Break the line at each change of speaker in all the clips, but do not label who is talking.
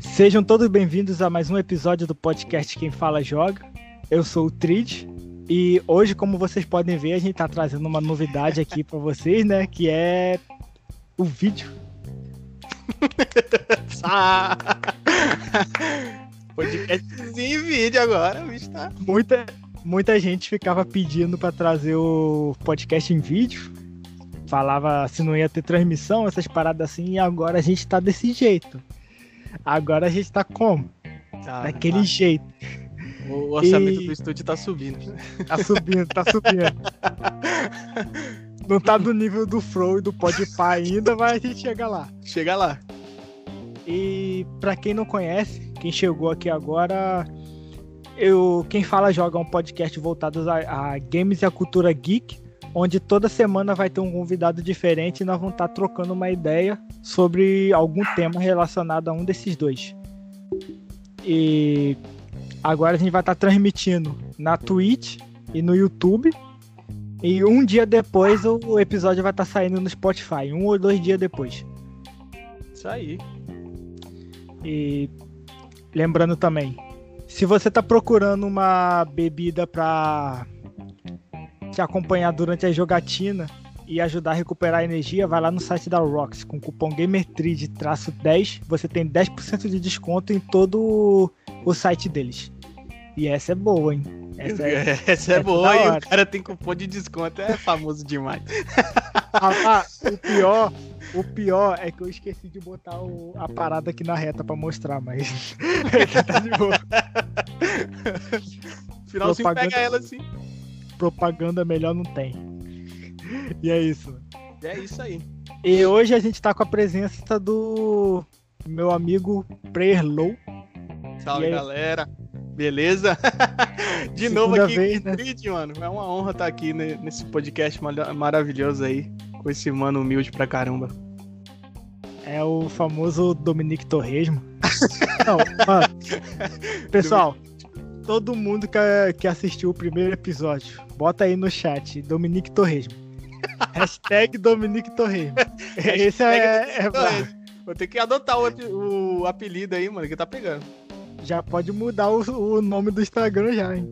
Sejam todos bem-vindos a mais um episódio do podcast Quem Fala Joga. Eu sou o Trid e hoje, como vocês podem ver, a gente tá trazendo uma novidade aqui para vocês, né? Que é o vídeo.
Podcastzinho em vídeo agora, bicho tá.
Muita, muita gente ficava pedindo para trazer o podcast em vídeo. Falava se não ia ter transmissão, essas paradas assim, e agora a gente tá desse jeito. Agora a gente tá como?
Tá,
Daquele
tá.
jeito.
O orçamento
E-
do estúdio tá subindo.
Tá subindo, tá subindo. Não tá do nível do Flow e do Podpah ainda, mas a gente chega lá.
Chega lá.
E pra quem não conhece, quem chegou aqui agora, eu quem fala joga é um podcast voltado a, a games e a cultura geek, onde toda semana vai ter um convidado diferente e nós vamos estar trocando uma ideia sobre algum tema relacionado a um desses dois. E agora a gente vai estar transmitindo na Twitch e no YouTube. E um dia depois o episódio vai estar saindo no Spotify, um ou dois dias depois.
Isso aí.
E lembrando também, se você tá procurando uma bebida pra te acompanhar durante a jogatina e ajudar a recuperar energia, vai lá no site da Rox com o cupom GamerTrid-10, você tem 10% de desconto em todo o site deles. E essa é boa, hein? Essa é...
Essa é,
essa é
boa e o cara tem cupom de desconto. É famoso demais.
Ah, o pior, o pior é que eu esqueci de botar o- a parada aqui na reta pra mostrar, mas tá de boa.
Finalzinho
Propaganda.
pega ela assim.
Propaganda melhor não tem. E é isso.
É isso aí.
E hoje a gente tá com a presença do meu amigo Prayer Low.
Salve, galera. Beleza? De
Segunda
novo aqui
vez, né?
Trid, mano. É uma honra estar aqui ne- nesse podcast mara- maravilhoso aí. Com esse mano humilde pra caramba.
É o famoso Dominique Torresmo. Não, mano. Pessoal, todo mundo que, que assistiu o primeiro episódio, bota aí no chat, Dominique Torresmo. Hashtag Dominique Torresmo. Esse é, é.
Vou ter que adotar o, o apelido aí, mano, que tá pegando.
Já pode mudar o, o nome do Instagram já, hein?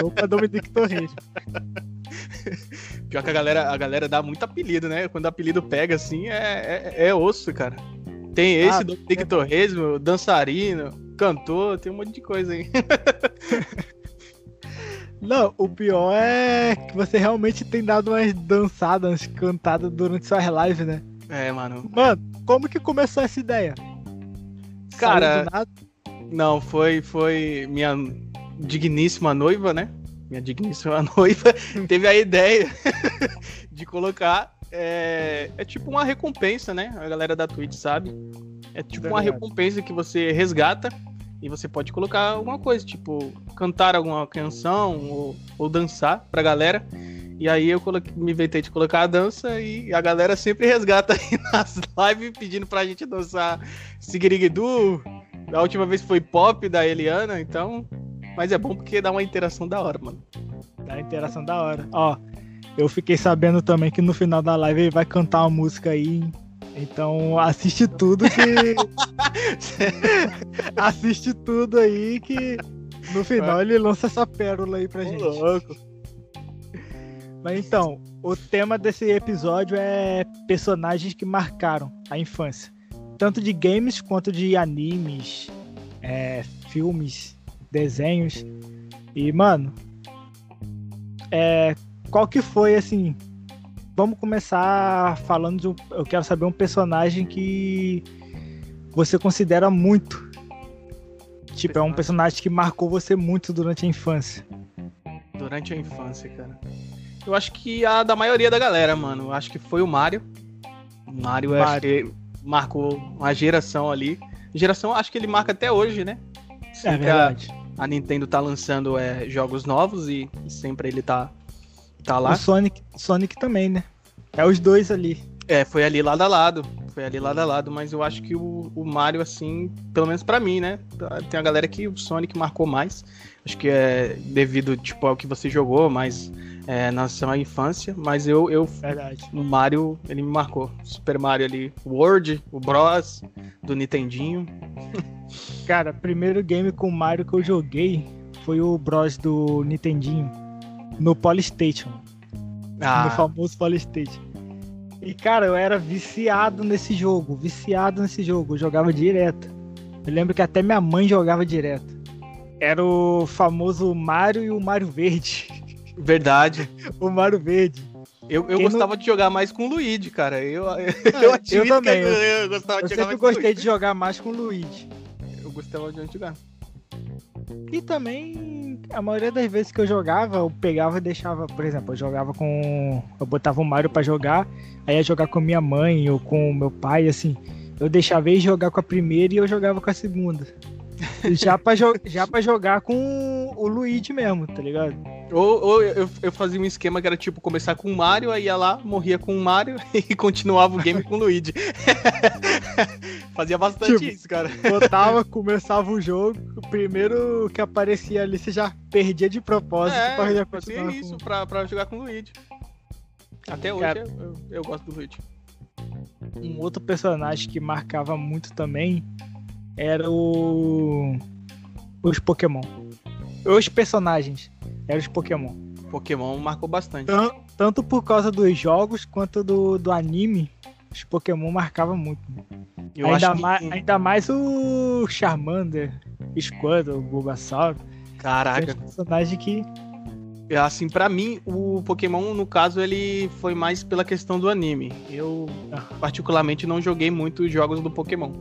Low pra Dominique Torresmo.
Pior que a galera, a galera dá muito apelido, né? Quando o apelido pega assim, é, é, é osso, cara. Tem esse,
Ah,
do Dominique Torresmo, dançarino, cantor, tem um monte de coisa aí.
Não, o pior é que você realmente tem dado umas dançadas, umas cantadas durante suas lives, né?
É, mano.
Mano, como que começou essa ideia?
Cara? Não, foi, foi minha digníssima noiva, né? Minha digníssima noiva teve a ideia de colocar. É, é tipo uma recompensa, né? A galera da Twitch sabe. É tipo uma recompensa que você resgata e você pode colocar alguma coisa, tipo cantar alguma canção ou, ou dançar pra galera. E aí eu coloquei, me inventei de colocar a dança e a galera sempre resgata aí nas lives pedindo pra gente dançar Sigiriguidu, da última vez foi pop da Eliana, então. Mas é bom porque dá uma interação da hora, mano.
Da interação da hora. Ó, eu fiquei sabendo também que no final da live ele vai cantar uma música aí. Então assiste tudo que. assiste tudo aí que no final ele lança essa pérola aí pra gente.
louco.
Mas então, o tema desse episódio é personagens que marcaram a infância. Tanto de games quanto de animes, é, filmes, desenhos. E, mano, é, qual que foi, assim... Vamos começar falando de um... Eu quero saber um personagem que você considera muito. Tipo, é um personagem que marcou você muito durante a infância.
Durante a infância, cara. Eu acho que a da maioria da galera, mano. Eu acho que foi o Mario. O Mario, eu acho
Mario.
que marcou uma geração ali. Geração, acho que ele marca até hoje, né?
É
Sempre a,
verdade.
a Nintendo tá lançando é, jogos novos e sempre ele tá, tá lá.
O Sonic, Sonic também, né? É os dois ali.
É, foi ali lado a lado. Foi ali lado a lado, mas eu acho que o, o Mario, assim, pelo menos para mim, né? Tem a galera que o Sonic marcou mais. Acho que é devido, tipo, ao que você jogou, mas é, na sua infância. Mas eu, eu
Verdade.
o Mario, ele me marcou. Super Mario ali, o World, o Bros, do Nintendinho.
Cara, primeiro game com Mario que eu joguei foi o Bros do Nintendinho no Polystation. No famoso Polystation. E, cara, eu era viciado nesse jogo, viciado nesse jogo, eu jogava direto. Eu lembro que até minha mãe jogava direto. Era o famoso Mario e o Mario Verde.
Verdade.
o Mario Verde.
Eu, eu
Quem
gostava
não-
de jogar mais com o Luigi, cara. Eu, eu,
eu
admito
também,
que eu, eu gostava
Eu
de jogar
sempre
mais com
gostei de jogar mais com o Luigi.
Luigi. Eu gostava de jogar.
E também, a maioria das vezes que eu jogava, eu pegava e deixava, por exemplo, eu jogava com. Eu botava o Mario pra jogar, aí ia jogar com minha mãe ou com meu pai, assim. Eu deixava ele jogar com a primeira e eu jogava com a segunda. Já pra, já pra jogar com o Luigi mesmo, tá ligado?
Ou, ou eu, eu fazia um esquema que era tipo começar com o Mario, aí ia lá, morria com o Mario e continuava o game com o Luigi. fazia bastante
Tipo,
isso, cara.
Botava, começava o jogo, o primeiro que aparecia ali você já perdia de propósito pra já
É, fazia
continuar
isso
com...
pra, pra jogar com o Luigi. Até hoje
Cara.
eu, eu, eu gosto do Luigi.
Um outro personagem que marcava muito também era o. Os Pokémon. Os personagens eram os Pokémon.
Pokémon marcou bastante.
Tan- Tanto por causa dos jogos quanto do, do anime, os Pokémon marcavam muito.
Eu
ainda,
acho que,
mais, ainda mais o Charmander, Squirtle, Bulbasaur.
Caraca,
personagem que.
assim, pra mim, o Pokémon, no caso, ele foi mais pela questão do anime. Eu,
Ah.
particularmente, não joguei muito os jogos do Pokémon.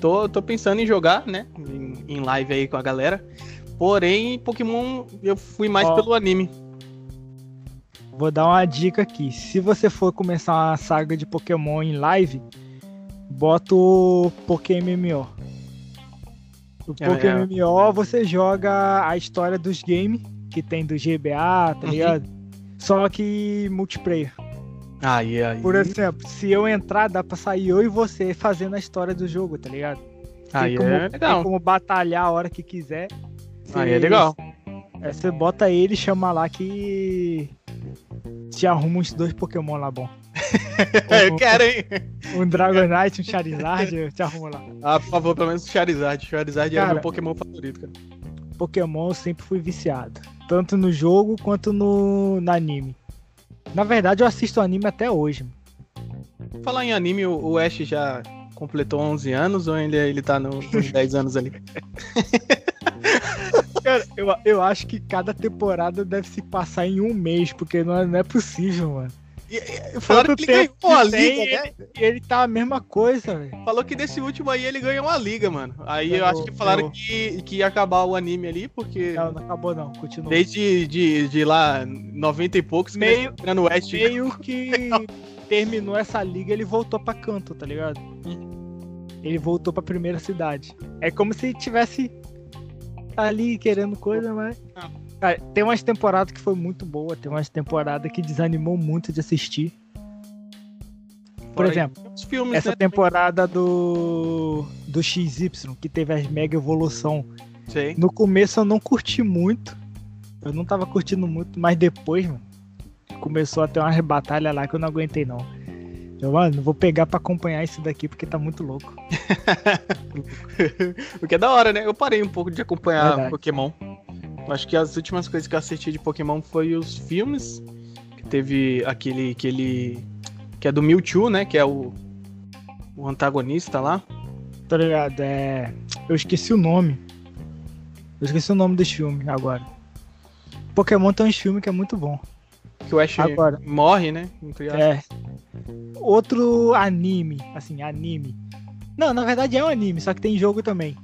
Tô, tô pensando em jogar, né? Em, em live aí com a galera. Porém, Pokémon, eu fui mais
Ó.
pelo anime.
Vou dar uma dica aqui. Se você for começar uma saga de Pokémon em live, bota o PokéMMO. O
É,
PokéMMO você joga a história dos games que tem do GBA, tá
Uhum.
ligado? Só que multiplayer.
Aí, aí.
Por exemplo, se eu entrar, dá pra sair eu e você fazendo a história do jogo, tá ligado? Tem
Aí
como,
é
tem
legal.
como batalhar a hora que quiser.
Aí é
Você-
legal.
é, você bota ele e chama lá que te arruma uns dois Pokémon lá bom.
É, eu quero, hein?
Um Dragonite, um Charizard, eu te arrumo lá.
Ah, por favor, pelo menos o Charizard. Charizard era
Cara.
meu Pokémon favorito, cara.
Pokémon eu sempre fui viciado. Tanto no jogo quanto no, no anime. Na verdade, eu assisto anime até hoje.
Falar em anime, o, Ash já completou 11 anos ou ainda ele tá no- nos 10 anos ali?
Cara, eu, eu acho que cada temporada deve se passar em um mês, porque não é, não é possível, mano.
E- e- Falaram que ele
tempo
ganhou
que tem,
liga, né?
E ele tá a mesma coisa, velho.
Falou que desse último aí ele ganhou uma liga, mano. Aí eu acho que falaram que, que ia acabar o anime ali, porque
Não, não acabou não, continua.
desde de, de lá 90 e poucos, que
Meio-
eles estão no West.
Meio que terminou essa liga, ele voltou pra canto, tá ligado? Ele voltou pra primeira cidade. É como se tivesse ali querendo coisa, mas.
Ah.
Cara, tem umas temporadas que foi muito boa, tem umas temporadas que desanimou muito de assistir. Por
Fora
exemplo,
filmes,
essa
né?
temporada do do XY, que teve as mega evolução.
Sei.
No começo eu não curti muito. Eu não tava curtindo muito, mas depois, mano, começou a ter umas batalhas lá que eu não aguentei não. Eu, mano, vou pegar pra acompanhar isso daqui porque tá muito louco.
o que é da hora, né? Eu parei um pouco de acompanhar
Verdade.
Pokémon. Acho que as últimas coisas que eu assisti de Pokémon foi os filmes. Que teve aquele. aquele que é do Mewtwo, né? Que é o, o antagonista lá.
Tá ligado? É. Eu esqueci o nome. Eu esqueci o nome desse filme agora. Pokémon tem uns filmes que é muito bom.
Que o Ash
Agora.
morre, né?
É. Outro anime, assim, anime. Não, na verdade é um anime, só que tem jogo também.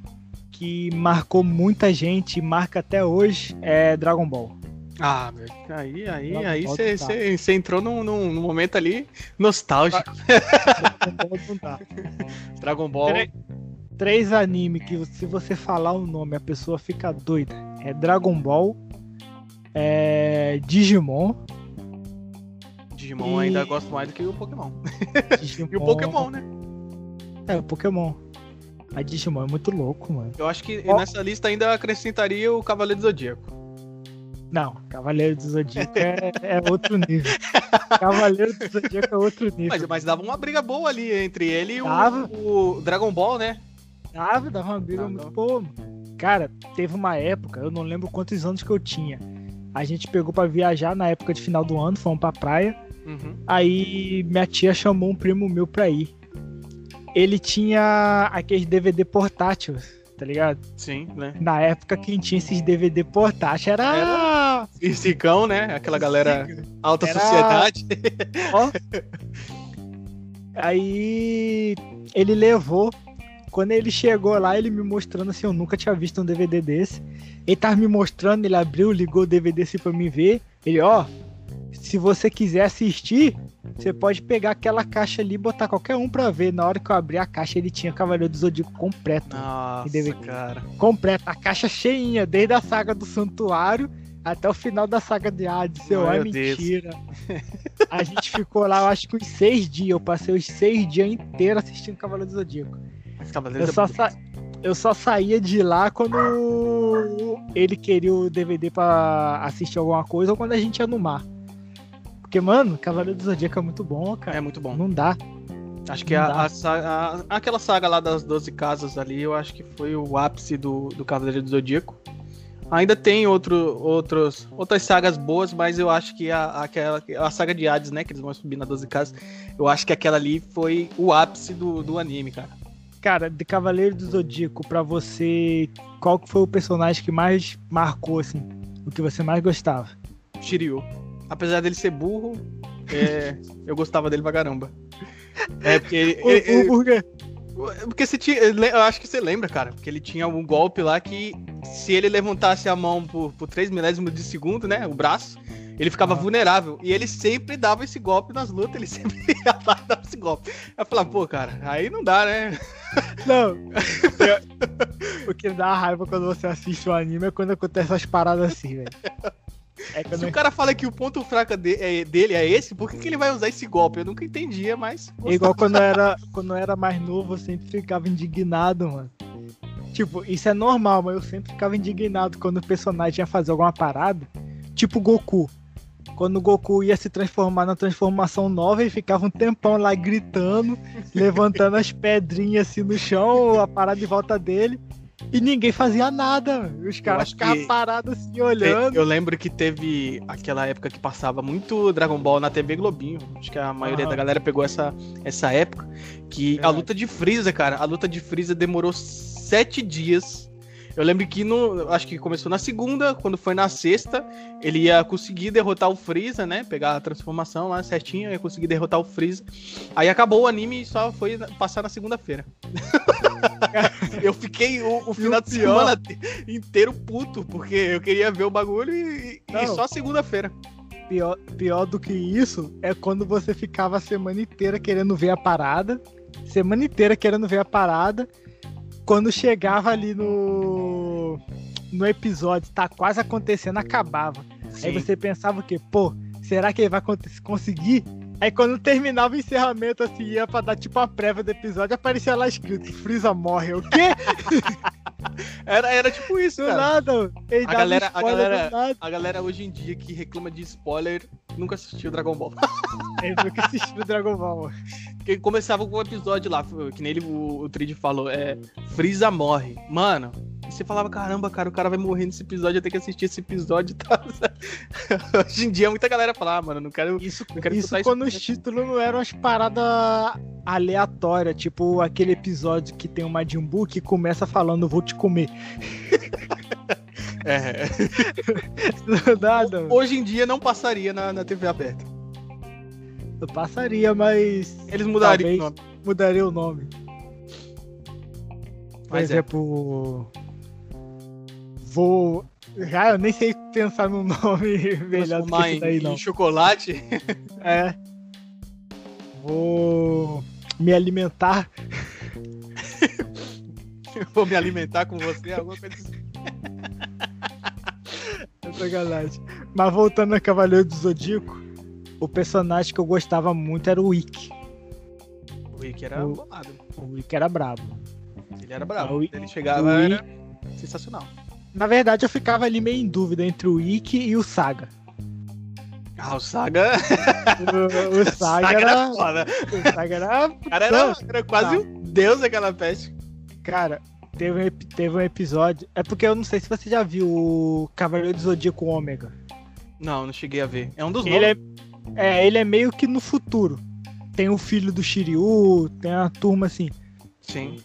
Que marcou muita gente, marca até hoje, é Dragon Ball.
Ah, velho. Aí, aí,
Dragon
aí você
tá.
entrou num, num, num momento ali nostálgico.
Dragon Ball. Tre- Três animes que se você falar o nome a pessoa fica doida. É Dragon Ball, é Digimon,
Digimon
E-
ainda gosto mais do que o Pokémon.
Digimon
E o Pokémon, né?
É, Pokémon. A Digimon é muito louco, mano.
Eu acho que
Ó.
nessa lista ainda acrescentaria o Cavaleiro do Zodíaco.
Não, Cavaleiro do Zodíaco é, é outro nível. Cavaleiro do Zodíaco é outro nível.
Mas, mas dava uma briga boa ali entre ele e o, o Dragon Ball, né?
Dava, dava uma briga
Dava.
muito boa. mano. Cara, teve uma época, eu não lembro quantos anos que eu tinha. A gente pegou pra viajar na época de final do ano, fomos pra praia.
Uhum.
Aí minha tia chamou um primo meu pra ir. Ele tinha aqueles DVD portátil, tá ligado?
Sim, né?
Na época quem tinha esses DVD portátil era.
E Cicão, né? Aquela galera alta
Era-
sociedade.
Ó. Aí ele levou. Quando ele chegou lá, ele me mostrando assim, eu nunca tinha visto um DVD desse. Ele tava me mostrando, ele abriu, ligou o DVD assim pra me ver. Ele, ó, se você quiser assistir, você pode pegar aquela caixa ali e botar qualquer um pra ver. Na hora que eu abri a caixa, ele tinha Cavaleiro do Zodíaco completo.
Nossa,
DVD.
cara.
Completo, a caixa cheinha, desde a saga do Santuário até o final da saga de Hades. Seu, é mentira. A gente ficou lá, eu acho que uns seis dias. Eu passei os seis dias inteiros assistindo Cavaleiro do Zodíaco.
Mas Cavaleiro
Eu só, sa- eu só saía de lá quando ele queria o DVD pra assistir alguma coisa ou quando a gente ia no mar. Porque, mano, Cavaleiro do Zodíaco é muito bom, cara.
É muito bom.
Não dá.
Acho que a, a a- aquela saga lá das 12 casas ali, eu acho que foi o ápice do, do Cavaleiro do Zodíaco. Ainda tem outro, outros, outras sagas boas, mas eu acho que a, aquela, a saga de Hades, né? Que eles vão subir na 12 casas, eu acho que aquela ali foi o ápice do, do anime, cara.
Cara, de Cavaleiro do Zodíaco, pra você, qual que foi o personagem que mais marcou, assim? O que você mais gostava?
Shiryu. Apesar dele ser burro, é, eu gostava dele pra caramba. É, porque ele,
O,
ele-
o, por quê?
Porque você tinha. Eu acho que você lembra, cara. Porque ele tinha um golpe lá que se ele levantasse a mão por, por 3 milésimos de segundo, né? O braço, ele ficava
Ah.
vulnerável. E ele sempre dava esse golpe nas lutas, ele sempre ia lá e dava esse golpe. Eu falava, pô, cara, aí não dá, né?
Não. o que dá raiva quando você assiste o anime é quando acontece essas paradas assim, velho. É
Se o cara fala que o ponto fraco de- é- dele é esse, por que, que ele vai usar esse golpe? Eu nunca entendia, mas.
É igual quando eu era, quando eu era mais novo, eu sempre ficava indignado, mano. Tipo, isso é normal, mas eu sempre ficava indignado quando o personagem ia fazer alguma parada. Tipo o Goku. Quando o Goku ia se transformar na transformação nova, ele ficava um tempão lá gritando, levantando as pedrinhas assim no chão, a parada em volta dele. E ninguém fazia nada. Os caras ficavam
que-
parados assim, olhando.
Eu lembro que teve aquela época que passava muito Dragon Ball na TV Globinho. Acho que a maioria
Aham.
da galera pegou essa, essa época. Que a luta de Freeza, cara, a luta de Freeza demorou sete dias. Eu lembro que no. Acho que começou na segunda, quando foi na sexta, ele ia conseguir derrotar o Freeza, né? Pegar a transformação lá certinho, ia conseguir derrotar o Freeza. Aí acabou o anime e só foi passar na segunda-feira. eu fiquei o, o final de semana te- inteiro puto, porque eu queria ver o bagulho e, e só segunda-feira.
Pior, pior do que isso é quando você ficava a semana inteira querendo ver a parada. Semana inteira querendo ver a parada. Quando chegava ali no. No episódio, tá quase acontecendo, acabava. Aí você pensava o quê? Pô, será que ele vai conseguir? Aí quando terminava o encerramento, assim, ia pra dar tipo uma prévia do episódio, aparecia lá escrito: Freeza morre. O quê?
Era, era tipo isso,
Do
cara.
nada.
A galera- a galera-
nada.
A galera hoje em dia que reclama de spoiler nunca assistiu Dragon Ball.
Ele nunca assistiu Dragon Ball.
Porque começava com o episódio lá, que nele o, o Trid falou, é Freeza morre. Mano, você falava, caramba, cara, o cara vai morrer nesse episódio, eu tenho que assistir esse episódio e tal. Hoje em dia muita galera fala, ah, mano, não quero.
Isso,
Não quero
isso quando
isso.
os títulos não eram as paradas aleatórias, tipo aquele episódio que tem o Majin Buu que começa falando vou te comer.
É.
Nada.
Hoje em dia não passaria na, na TV aberta.
Eu passaria, mas
Eles mudariam o nome.
mudaria o nome. Por
Mas é.
exemplo, vou. Já eu nem sei pensar num nome melhor do que
em,
daí, não.
em chocolate.
É. Vou me alimentar.
eu vou me alimentar com você, alguma coisa assim.
É sacanagem. Mas voltando a Cavaleiro do Zodíaco, o personagem que eu gostava muito era o Ikki.
Ikki era
O-
bolado.
O Ikki era brabo.
Ele era brabo.
O I-
Ele chegava,
o I-
era sensacional.
Na verdade, eu ficava ali meio em dúvida entre o Ikki e o Saga.
Ah, o Saga.
O, o Saga era.
foda.
O Saga era.
O cara era, era quase
Tá.
um deus daquela peste.
Cara, teve um, teve um episódio. É porque eu não sei se você já viu o Cavaleiro do Zodíaco Ômega.
Não, não cheguei a ver. É um dos
Ele é,
novos.
É, ele é meio que no futuro. Tem o filho do Shiryu, tem uma turma assim.
Sim.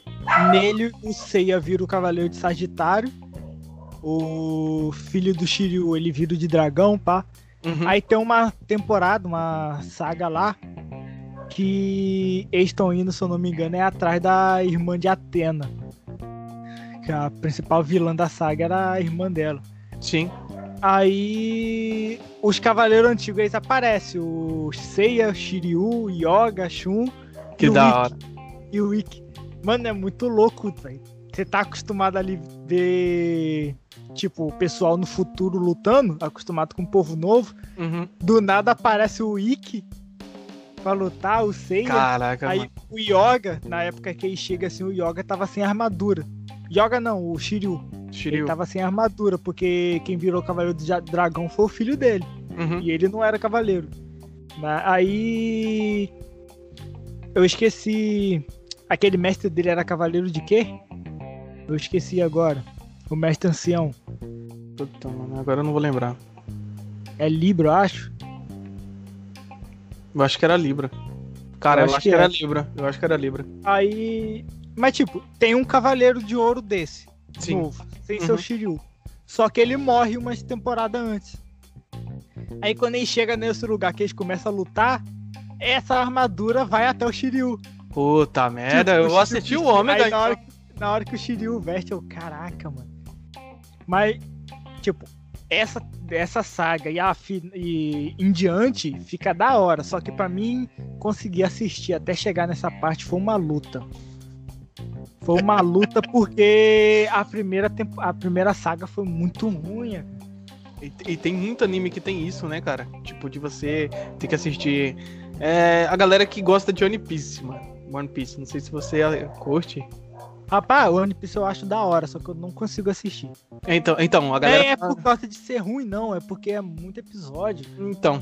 Nele, o Seiya vira o Cavaleiro de Sagitário. O filho do Shiryu, ele vira o de dragão, pá.
Uhum.
Aí tem uma temporada, uma saga lá, que eles estão indo, se eu não me engano, é atrás da irmã de Atena. Que a principal vilã da saga era a irmã dela.
Sim.
Aí os cavaleiros antigos eles aparecem, o Seiya, Shiryu, Yoga, Shun
Que
e o
da hora.
e o Ikki. Mano, é muito louco, velho. Você tá acostumado ali ver, tipo, o pessoal no futuro lutando, acostumado com um povo novo.
Uhum.
Do nada aparece o Ikki pra lutar, o Seiya.
Caraca,
Aí
mano.
o Yoga, na época que ele chega assim, o Yoga tava sem armadura. Yoga não, o Shiryu. Ele
Shiryu.
tava sem armadura, porque quem virou Cavaleiro do Dragão foi o filho dele.
Uhum.
E ele não era cavaleiro. Né? Aí. Eu esqueci. Aquele mestre dele era cavaleiro de quê? Eu esqueci agora. O mestre ancião.
Puta, mano, agora eu não vou lembrar.
É Libra, eu acho.
Eu acho que era Libra. Cara,
Eu
eu,
acho
acho
que
que, era
é.
Libra. Eu acho que era Libra.
Aí. Mas, tipo, tem um cavaleiro de ouro desse.
Sim.
Novo. Sem
Uhum.
Shiryu. Só que ele morre umas temporadas antes. Aí quando ele chega nesse lugar que eles começam a lutar, essa armadura vai até o Shiryu.
Puta merda,
Tipo,
eu assisti o Ômega.
Aí, na, hora, que- na hora que o Shiryu veste, eu, caraca, mano. Mas, tipo, essa, essa saga e, a, e em diante fica da hora. Só que pra mim, conseguir assistir até chegar nessa parte foi uma luta. Foi uma luta porque a primeira, tempo, a primeira saga foi muito ruim.
E, e tem muito anime que tem isso, né, cara? Tipo, de você ter que assistir. É, a galera que gosta de One Piece, mano. One Piece, não sei se você eh, curte.
Rapaz, One Piece eu acho da hora, só que eu não consigo assistir.
Então, então a galera.
É, é por causa de ser ruim, não. É porque é muito episódio.
Então,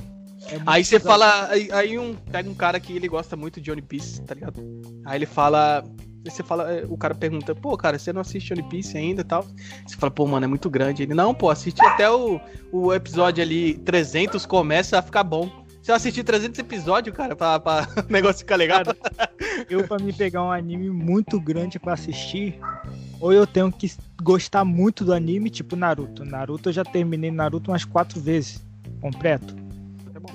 É
aí você fala. Aí, aí um, pega um cara que ele gosta muito de One Piece, tá ligado? Aí ele fala. Você fala, eh, o cara pergunta, pô, cara, você não assiste One Piece ainda e tal? Você fala, pô, mano, é muito grande. Ele, não, pô, assiste até o, o episódio ali 300 começa a ficar bom. Se eu assistir 300 episódios, cara, pra, pra o negócio ficar.
Cara, eu pra mim pegar um anime muito grande pra assistir, ou eu tenho que gostar muito do anime, tipo Naruto. Naruto eu já terminei Naruto umas quatro vezes, completo.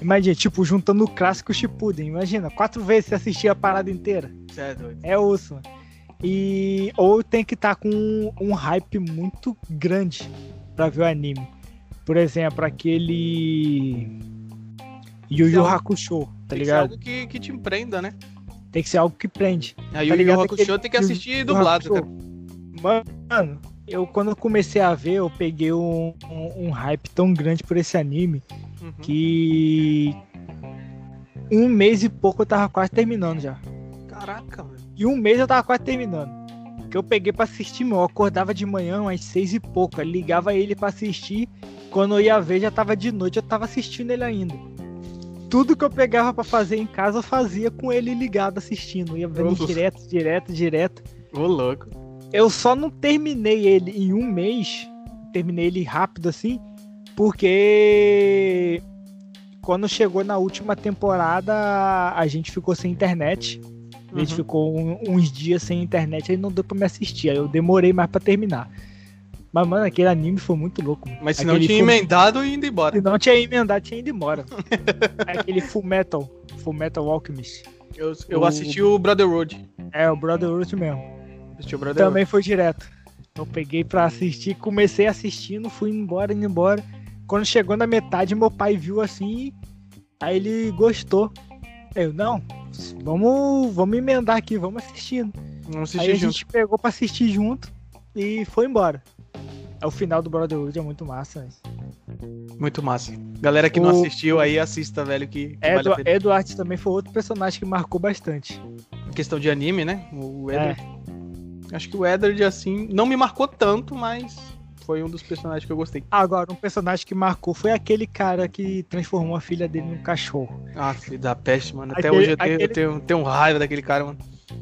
Imagina, tipo, juntando o clássico Shippuden. Imagina, quatro vezes você assistir a parada inteira.
Você é.
É osso, mano. E ou tem que estar com um, um hype muito grande pra ver o anime. Por exemplo, aquele Yu Yu Hakusho, tá
Tem que ser
ligado?
algo que, que te empreenda, né?
Tem que ser algo que prende. Tá
o Yu
ligado
Yu Hakusho tem que
Yu Yu
assistir dublado, cara.
Mano, eu quando comecei a ver, eu peguei um, um, um hype tão grande por esse anime
Uhum.
que um mês e pouco eu tava quase terminando já.
Caraca, mano.
E um mês eu tava quase terminando. Que eu peguei pra assistir, meu. Eu acordava de manhã às seis e pouco. ligava ele pra assistir. Quando eu ia ver, já tava de noite, eu tava assistindo ele ainda. Tudo que eu pegava pra fazer em casa, eu fazia com ele ligado assistindo. Eu ia vendo
Nossa.
direto, direto, direto.
Ô, louco.
Eu só não terminei ele em um mês. Terminei ele rápido assim. Porque quando chegou na última temporada, a gente ficou sem internet. A gente
Uhum.
ficou um- uns dias sem internet, aí não deu pra me assistir. Aí eu demorei mais pra terminar. Mas, mano, aquele anime foi muito louco.
Mas se não tinha
full-
emendado e indo embora.
Se não tinha emendado, tinha ido embora. aquele Full Metal. Full Metal Alchemist.
Eu, eu
O-
assisti o Brotherhood.
É, o Brotherhood mesmo.
Assisti o Brotherhood.
Também foi direto. Eu peguei pra assistir, comecei assistindo, fui embora, indo embora. Quando chegou na metade, meu pai viu assim, aí ele gostou. Eu, não, vamos, vamos emendar aqui, vamos assistindo.
Vamos
Aí
assistir
a
junto.
gente pegou pra assistir junto e foi embora. É o final do Brotherhood, é muito massa. né?
Muito massa. Galera que não
O-
assistiu aí, assista, velho, que, que vale a
Edu
pena.
Eduardo também foi outro personagem que marcou bastante.
questão de anime, né? O Edward. É. Acho que o Edward, assim, não me marcou tanto, mas foi um dos personagens que eu gostei.
Agora, um personagem que marcou foi aquele cara que transformou a filha dele num cachorro.
Ah, filho da peste, mano. Até aquele, hoje eu, tenho, aquele... eu tenho, tenho raiva daquele cara, mano.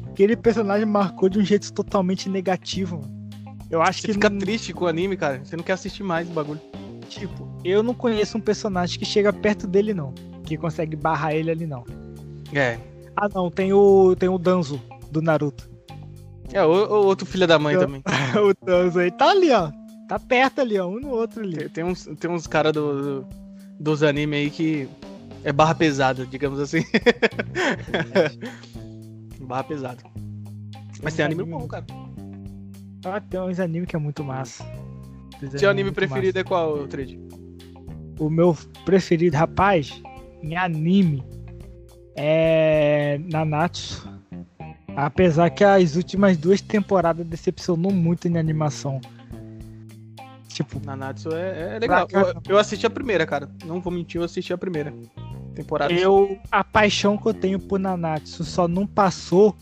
Aquele personagem marcou de um jeito totalmente negativo, mano. Eu acho
Você
que.
fica não... triste com o anime, cara. Você não quer assistir mais o bagulho.
Tipo, eu não conheço um personagem que chega perto dele, não. Que consegue barrar ele ali, não.
É.
Ah, não, tem o. Tem o Danzo do Naruto.
É, o, o outro filho da mãe também.
o Danzo aí tá ali, ó. Tá perto ali, ó. Um no outro ali.
Tem, tem uns, tem uns caras do, do, dos animes aí que. É barra pesada, digamos assim. barra pesada. Mas tem anime, anime bom, cara.
Ah, tem uns animes que é muito massa.
Seu anime preferido massa. é qual, Trade?
O meu preferido, rapaz, em anime é Nanatsu. Apesar que as últimas duas temporadas decepcionou muito em animação.
Tipo, Nanatsu é, é legal. Eu, eu, assisti a primeira, cara. Não vou mentir, eu assisti a primeira temporada.
Eu, a paixão que eu tenho por Nanatsu só não passou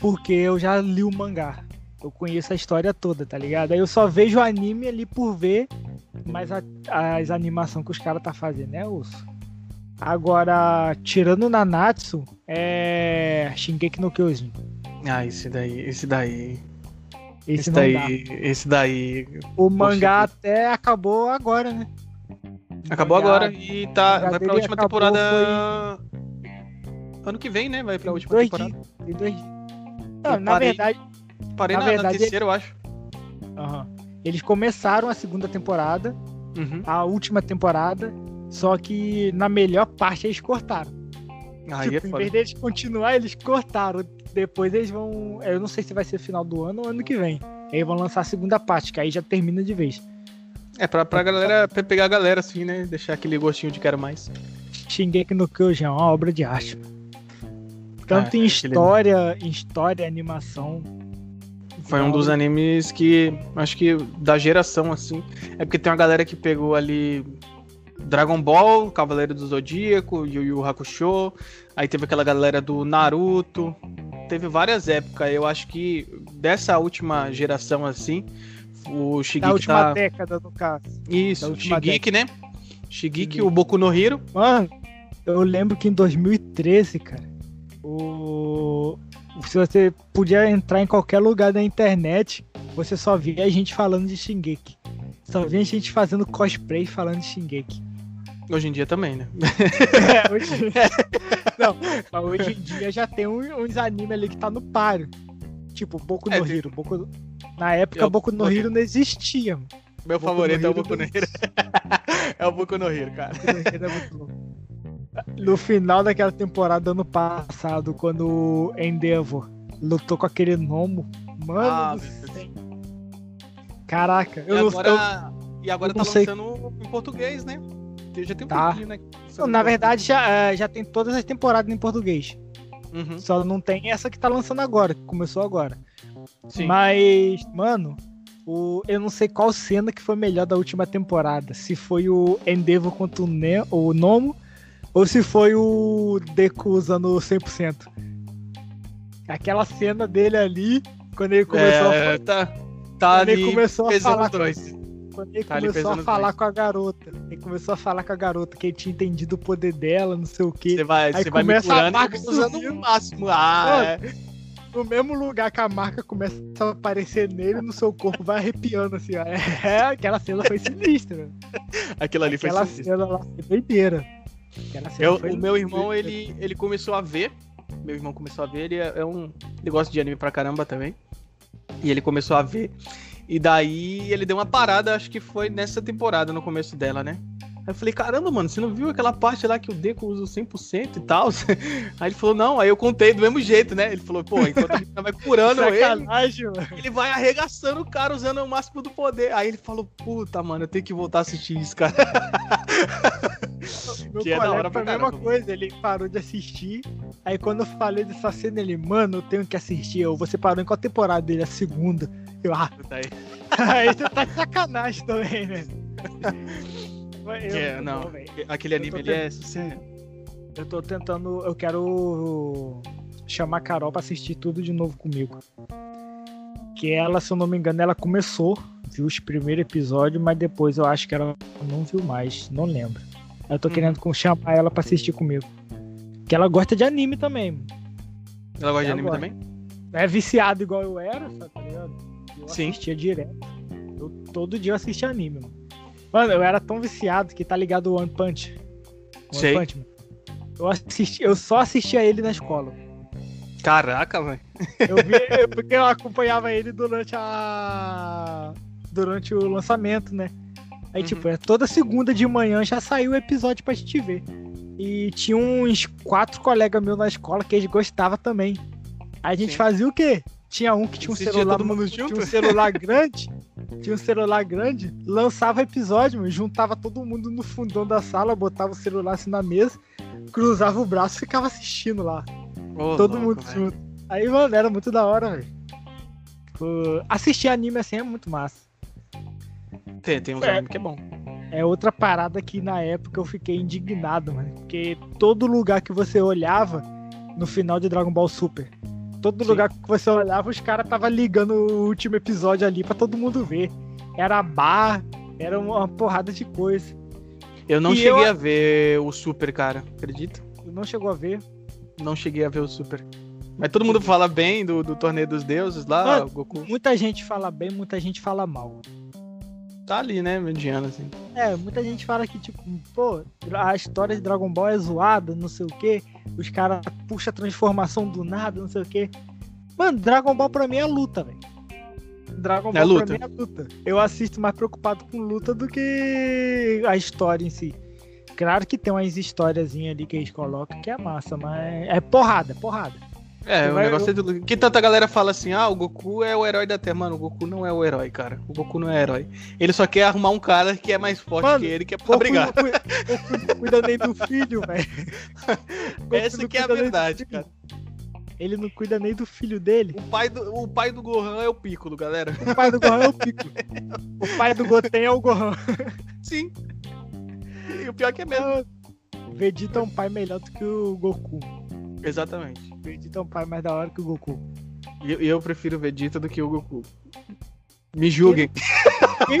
porque eu já li o mangá eu conheço a história toda, tá ligado? Aí eu só vejo o anime ali por ver, mas a, as animações que os caras tá fazendo é osso. Agora, tirando Nanatsu, é Shingeki no Kyojin.
Ah, esse daí, esse daí. Esse, esse daí, esse daí.
O mangá até acabou agora, né?
Acabou mangá, agora e tá, vai pra última temporada. Foi... Ano que vem, né? Vai pra última dois temporada.
Dias, dois dias. Não, na parei... verdade,
Parei na, na verdade, na terceira, eu acho.
Uhum. Eles começaram a segunda temporada, uhum. a última temporada, só que na melhor parte eles cortaram. Aí tipo, é em vez deles continuar, eles cortaram. Depois eles vão. Eu não sei se vai ser final do ano ou ano que vem. Aí vão lançar a segunda parte, que aí já termina de vez.
É, pra, pra galera, pra pegar a galera assim, né? Deixar aquele gostinho de quero mais.
Shingeki no Kyojin é uma obra de arte. Tanto ah, em história, em história, animação,
foi um dos animes que acho que da geração assim. É porque tem uma galera que pegou ali Dragon Ball, Cavaleiro do Zodíaco, Yu Yu Hakusho. Aí teve aquela galera do Naruto. Teve várias épocas. Eu acho que dessa última geração assim, o Shigeki da
última
tá...
década no caso.
Isso, o Shigeki, né? Shigeki, o Boku no Hiro.
Mano, eu lembro que em 2013, cara, o se você podia entrar em qualquer lugar da internet, você só via a gente falando de Shingeki. Só via a gente fazendo cosplay falando de Shingeki.
Hoje em dia também, né?
é, hoje... Não, mas hoje em dia já tem uns animes ali que tá no páreo. Tipo, Boku no é, Hero. Boku... Na época, eu, Boku no Hero não existia.
Meu Boku favorito é o Boku no Hero. é o Boku no Hero, cara. No é
no final daquela temporada ano passado, quando o Endeavor lutou com aquele gnomo, mano ah, Caraca,
eu e agora, eu, e agora tá lançando em português, né? Já tem um
tá. pouquinho, né? Não, na verdade, já, é, já tem todas as temporadas em português. Uhum. Só não tem essa que tá lançando agora, que começou agora. Sim. Mas, mano, o, eu não sei qual cena que foi melhor da última temporada. Se foi o Endeavor contra o, ne o Nomo ou se foi o Deku usando 100%. Aquela cena dele ali, quando ele começou
é, a tá, tá
quando ele começou a falar
dois.
Quando ele tá começou a falar com a garota. Ele começou a falar com a garota que ele tinha entendido o poder dela, não sei o que.
Você vai,
Aí
você vai me curando e usando o máximo. Ah, é.
No mesmo lugar que a marca começa a aparecer nele, no seu corpo vai arrepiando assim, ó. É, aquela cena foi sinistra.
Aquilo ali
aquela
foi sinistra.
Aquela cena lá foi doideira.
Eu, o meu irmão, ele, ele começou a ver. Meu irmão começou a ver, ele é, é um negócio de anime pra caramba também. E ele começou a ver. E daí ele deu uma parada, acho que foi nessa temporada, no começo dela, né? Aí eu falei, caramba, mano, você não viu aquela parte lá que o Deco usa 100% e tal? Aí ele falou, não, aí eu contei do mesmo jeito, né? Ele falou, pô, enquanto a gente vai curando ele, ele vai arregaçando o cara usando o máximo do poder. Aí ele falou, puta, mano, eu tenho que voltar a assistir isso, cara.
Meu que é da hora foi a mesma coisa, ele parou de assistir. Aí quando eu falei dessa cena, ele, mano, eu tenho que assistir. Eu, você parou em qual temporada dele? A segunda. Eu, ah. Aí. aí você tá de sacanagem também, né?
Eu, é, não, não aquele anime ele é.
Eu tô tentando. Eu quero chamar a Carol pra assistir tudo de novo comigo. Que ela, se eu não me engano, ela começou, viu os primeiros episódios, mas depois eu acho que ela não viu mais, não lembro. Eu tô
Uhum.
querendo chamar ela pra assistir comigo. Que ela gosta de anime também.
Ela gosta de
Eu
anime
gosto.
também?
É viciado igual eu era, sabe? Eu
Sim.
assistia direto. Eu, todo dia eu assistia anime, mano. Mano, eu era tão viciado que tá ligado o One Punch. One
Sei.
Punch, mano. Eu, assisti, eu só assistia ele na escola.
Caraca, velho.
Eu vi, eu- porque eu acompanhava ele durante a. Durante o lançamento, né? Aí,
Uhum.
tipo, é toda segunda de manhã já saiu o episódio pra gente ver. E tinha uns quatro colegas meus na escola que eles gostavam também. Aí a gente
Sim.
fazia o quê? Tinha um que tinha um celular.
todo mundo
tinha
junto?
um celular grande. Tinha um celular grande, lançava episódio, mano, juntava todo mundo no fundão da sala, botava o celular assim na mesa, cruzava o braço e ficava assistindo lá.
Ô,
Todo
louco,
mundo
velho.
junto. Aí, mano, era muito da hora, velho. Tipo, Assistir anime assim é muito massa.
Tem, tem uns
É.
anime que é bom.
É outra parada que na época eu fiquei indignado, mano. Porque todo lugar que você olhava no final de Dragon Ball Super, todo
Sim.
lugar que você olhava, os caras tava ligando o último episódio ali pra todo mundo ver. Era bar, era uma porrada de coisa.
Eu não
E
cheguei
eu-
a ver o Super, cara. Acredita?
Tu não chegou a ver?
Não cheguei a ver o Super. Mas todo mundo fala bem do, do Torneio dos Deuses lá,
Mano,
Goku
Muita gente fala bem, muita gente fala mal.
Tá ali, né, mediano, assim.
É, muita gente fala que, tipo, pô, a história de Dragon Ball é zoada, não sei o quê. Os caras puxam a transformação do nada, não sei o quê. Mano, Dragon Ball pra mim é luta, velho. Dragon
É
Ball
luta.
pra mim é luta. Eu assisto mais preocupado com luta do que a história em si. Claro que tem umas historiazinhas ali que eles colocam que é massa, mas é porrada, é porrada.
É, o negócio é do... Que tanta galera fala assim, ah, o Goku é o herói da Terra. Mano, o Goku não é o herói, cara. O Goku não é herói. Ele só quer arrumar um cara que é mais forte
Mano,
que ele, que é pra
Goku
brigar.
não cuida, Goku não cuida nem do filho, velho.
Essa que é a verdade, cara.
Ele não cuida nem do filho dele.
O pai do, o pai do Gohan é o Piccolo, galera.
O pai do Gohan é o Pico. O pai do Goten é o Gohan.
Sim. E o pior que é mesmo.
O Vegeta é um pai melhor do que o Goku.
Exatamente.
O Vegeta é um pai mais da hora que o Goku.
E eu, eu prefiro o Vegeta do que o Goku. Me julguem.
Quem,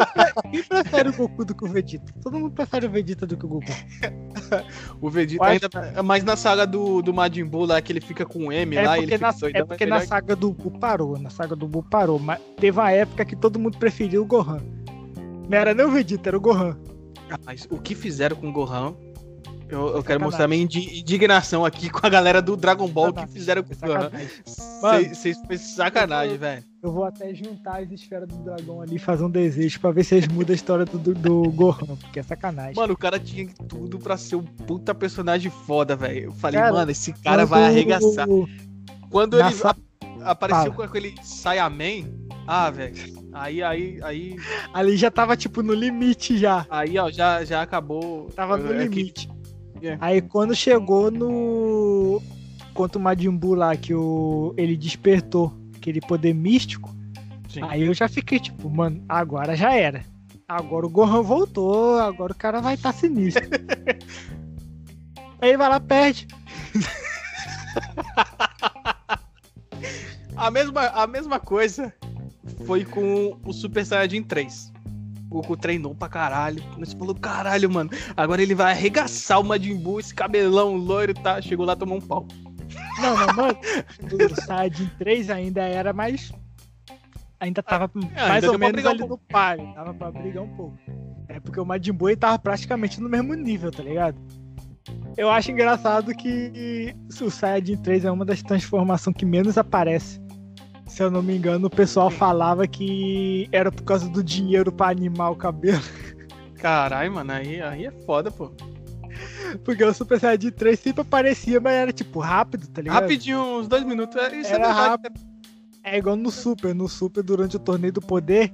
quem prefere o Goku do que o Vegeta? Todo mundo prefere o Vegeta do que o Goku.
O Vegeta
Eu
ainda. é mais na saga do, do Majin Buu lá, que ele fica com o M
É
lá, e ele fica
na,
doidão,
é porque
é
na
melhor-
saga do Buu parou. Na saga do Buu parou. Mas teve uma época que todo mundo preferia o Gohan. Não era nem o Vegeta, era o Gohan.
Ah, Mas o que fizeram com o Gohan? Eu, eu quero mostrar minha indi- indignação aqui com a galera do Dragon Ball que fizeram com Vocês sacanagem, velho.
Eu vou até juntar as esferas do dragão ali e fazer um desejo pra ver se eles mudam a história do, do, do Gohan, porque é sacanagem.
Mano, o cara tinha tudo pra ser um puta personagem foda, velho. Eu falei,
Cara,
mano, esse cara vai arregaçar.
o-
Quando ele
sa-
a- apareceu
Fala.
com aquele Saiyaman, ah, velho. Aí, aí, aí,
Ali já tava, tipo, no limite já.
aí, ó, já, já acabou.
Tava no
É que-
limite.
É.
Aí quando chegou no. Contra o Majin Buu lá, que o... ele despertou aquele poder místico,
Sim.
aí eu já fiquei tipo, mano, agora já era. Agora o Gohan voltou, agora o cara vai estar tá sinistro. aí vai lá, perde.
A mesma, a mesma coisa foi com o Super Saiyajin 3. O Goku treinou pra caralho. Você falou, caralho, mano. Agora ele vai arregaçar o Majin Buu, esse cabelão loiro, tá? Chegou lá, tomou um pau.
Não, não, mano. O Saiyajin 3 ainda era mais. Ainda tava mais
É, ainda
ou menos
um
ali
pouco.
no páreo. Dava pra brigar um pouco. É porque o Majin Buu ele tava praticamente no mesmo nível, tá ligado? Eu acho engraçado que o Saiyajin 3 é uma das transformações que menos aparece. Se eu não me engano, o pessoal falava que era por causa do dinheiro pra animar o cabelo.
Caralho, mano, aí, aí é foda, pô.
Porque o Super Saiyajin 3 sempre aparecia, mas era tipo rápido, tá ligado?
Rapidinho, uns dois minutos. é- Isso
Era
é
rápido. É igual no Super. No Super, durante o torneio do poder,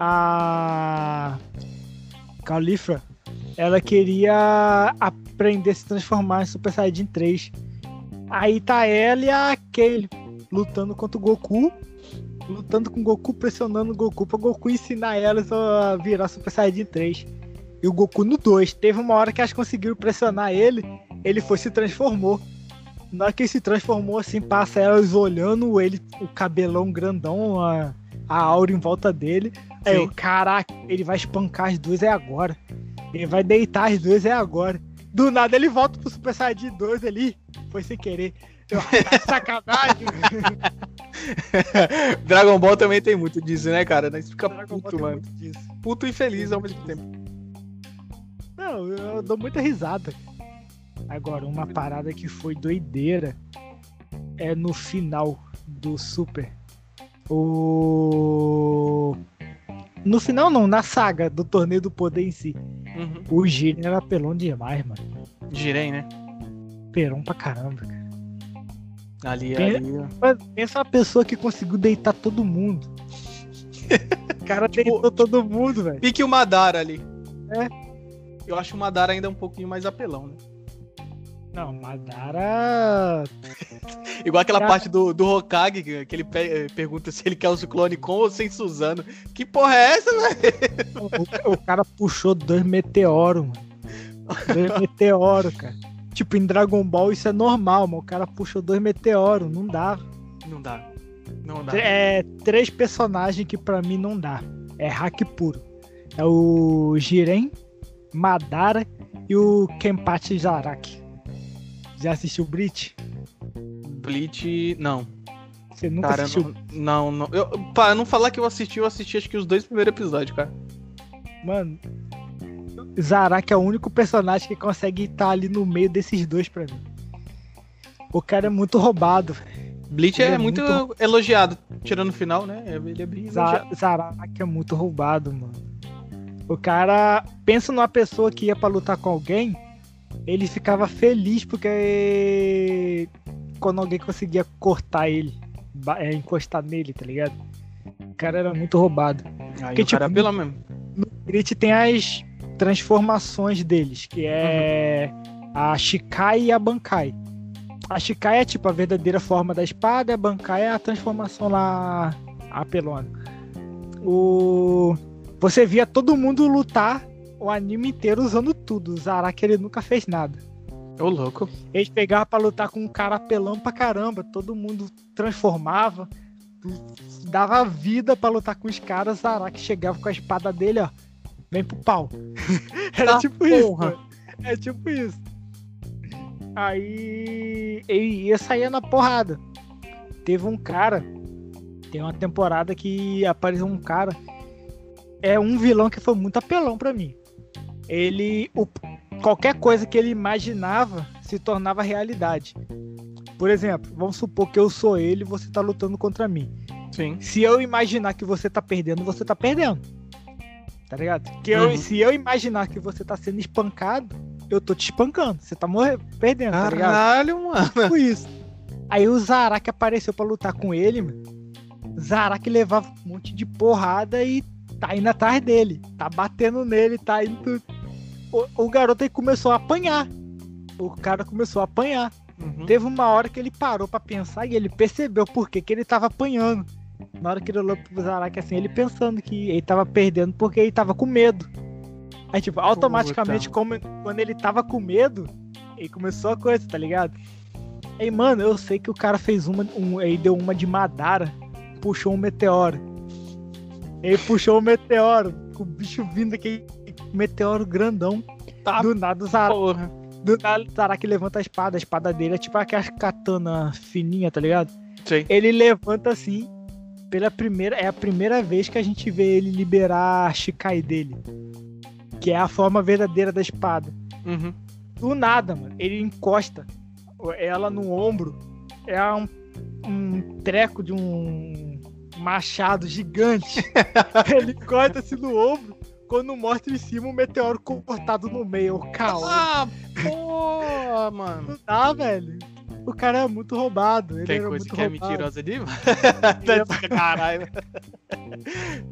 a Califra, ela queria aprender a se transformar em Super Saiyajin 3. Aí tá ela e a Kale lutando contra o Goku. Lutando com o Goku, pressionando o Goku pra Goku ensinar elas a virar Super Saiyajin 3. E o Goku no 2. Teve uma hora que elas conseguiram pressionar ele, ele foi e se transformou. Na hora que ele se transformou assim, passa elas olhando ele, o cabelão grandão, a, a aura em volta dele. Aí eu, caraca, ele vai espancar as duas é agora. Ele vai deitar as duas é agora. Do nada ele volta pro Super Saiyajin 2 ali. Foi sem querer. Sacanagem.
Dragon Ball também tem muito disso, né, cara? Nós fica
Dragon Ball
puto,
tem
mano. Puto e feliz ao mesmo tempo.
Não, eu dou muita risada. Agora, uma parada que foi doideira é no final do Super. O. No final não, na saga do torneio do poder em si.
Uhum.
O Jiren era pelão demais, mano.
Girei, né?
Perão pra caramba, cara.
Ali,
Tem-
ali.
Mas Pensa uma pessoa que conseguiu deitar todo mundo. O cara
Tipo-
deitou todo mundo, velho.
Pique o Madara ali.
É.
Eu acho o Madara ainda um pouquinho mais apelão, né?
Não, Madara.
Igual aquela
Cara.
parte do, do Hokage, que ele pe- eh, pergunta se ele quer o ciclone com ou sem Suzano. Que porra é essa, velho?
O, o cara puxou dois meteoros, mano. Dois meteoros, cara. Tipo, em Dragon Ball isso é normal, mas o cara puxou dois meteoros, não dá.
Não dá. Não dá.
É três personagens que pra mim não dá. É hack puro. É o Jiren, Madara e o Kenpachi Zaraki. Já assistiu Bleach?
Bleach, não.
Você nunca
Cara,
assistiu?
não, não. não. Eu, pra não falar que eu assisti, eu assisti acho que os dois primeiros episódios, cara.
Mano, Zaraki é o único personagem que consegue estar ali no meio desses dois pra mim. O cara é muito roubado.
Bleach é,
é
muito,
muito-
elogiado, tirando o final, né? Ele é bem
Za-
elogiado.
Zaraki é muito roubado, mano. O cara pensa numa pessoa que ia pra lutar com alguém, ele ficava feliz porque quando alguém conseguia cortar ele, é, encostar nele, tá ligado? O cara era muito roubado.
Aí
que
o cara
tipo-
apela mesmo.
No Grit tem as transformações deles, que é a Shikai e a Bankai. A Shikai é tipo a verdadeira forma da espada, a Bankai é a transformação lá apelona. O você via todo mundo lutar o anime inteiro usando tudo. O Zaraki ele nunca fez nada.
Ô, louco.
Eles pegavam pra lutar com um cara apelão pra caramba. Todo mundo transformava, dava vida pra lutar com os caras. Zaraki chegava com a espada dele, ó. Vem pro pau. Era
Tá
tipo isso.
porra.
mano. É tipo isso. Aí ele ia sair na porrada. Teve um cara. Tem uma temporada que apareceu um cara. É um vilão que foi muito apelão pra mim. Ele. o- qualquer coisa que ele imaginava se tornava realidade. Por exemplo, vamos supor que eu sou ele e você tá lutando contra mim.
Sim.
Se eu imaginar que você tá perdendo, você tá perdendo. Tá ligado? Que eu-
Uhum.
se eu imaginar que você tá sendo espancado, eu tô te espancando. Você tá morrendo, perdendo, tá ligado?
Caralho, mano.
Tipo isso. Aí o Zaraki apareceu pra lutar com ele, mano. Zaraki levava um monte de porrada e tá indo atrás dele. Tá batendo nele, tá indo. O, o garoto aí começou a apanhar. O cara começou a apanhar.
Uhum.
Teve uma hora que ele parou pra pensar e ele percebeu por que, que ele tava apanhando. Na hora que ele olhou pro Zaraki assim, ele pensando que ele tava perdendo porque ele tava com medo. Aí, tipo, automaticamente, como, quando ele tava com medo, ele começou a coisa, tá ligado? Aí, mano, eu sei que o cara fez uma. Um, ele deu uma de Madara, puxou um meteoro. Ele puxou o meteoro, com o bicho vindo aquele meteoro grandão.
Tá,
Do nada o Zaraki
porra.
do nada, o Zaraki levanta a espada. A espada dele é tipo aquela katana fininha, tá ligado?
Sei.
Ele levanta assim. Pela primeira. É a primeira vez que a gente vê ele liberar a Shikai dele. Que é a forma verdadeira da espada.
Uhum.
Do nada, mano. Ele encosta ela no ombro. É um, um treco de um machado gigante. ele corta assim no ombro. Quando mostra em cima um meteoro cortado no meio. Caos.
Ah, porra, mano.
Não dá, velho. O cara é muito roubado. Ele
Tem coisa que é
roubado.
mentirosa demais.
É-
caralho.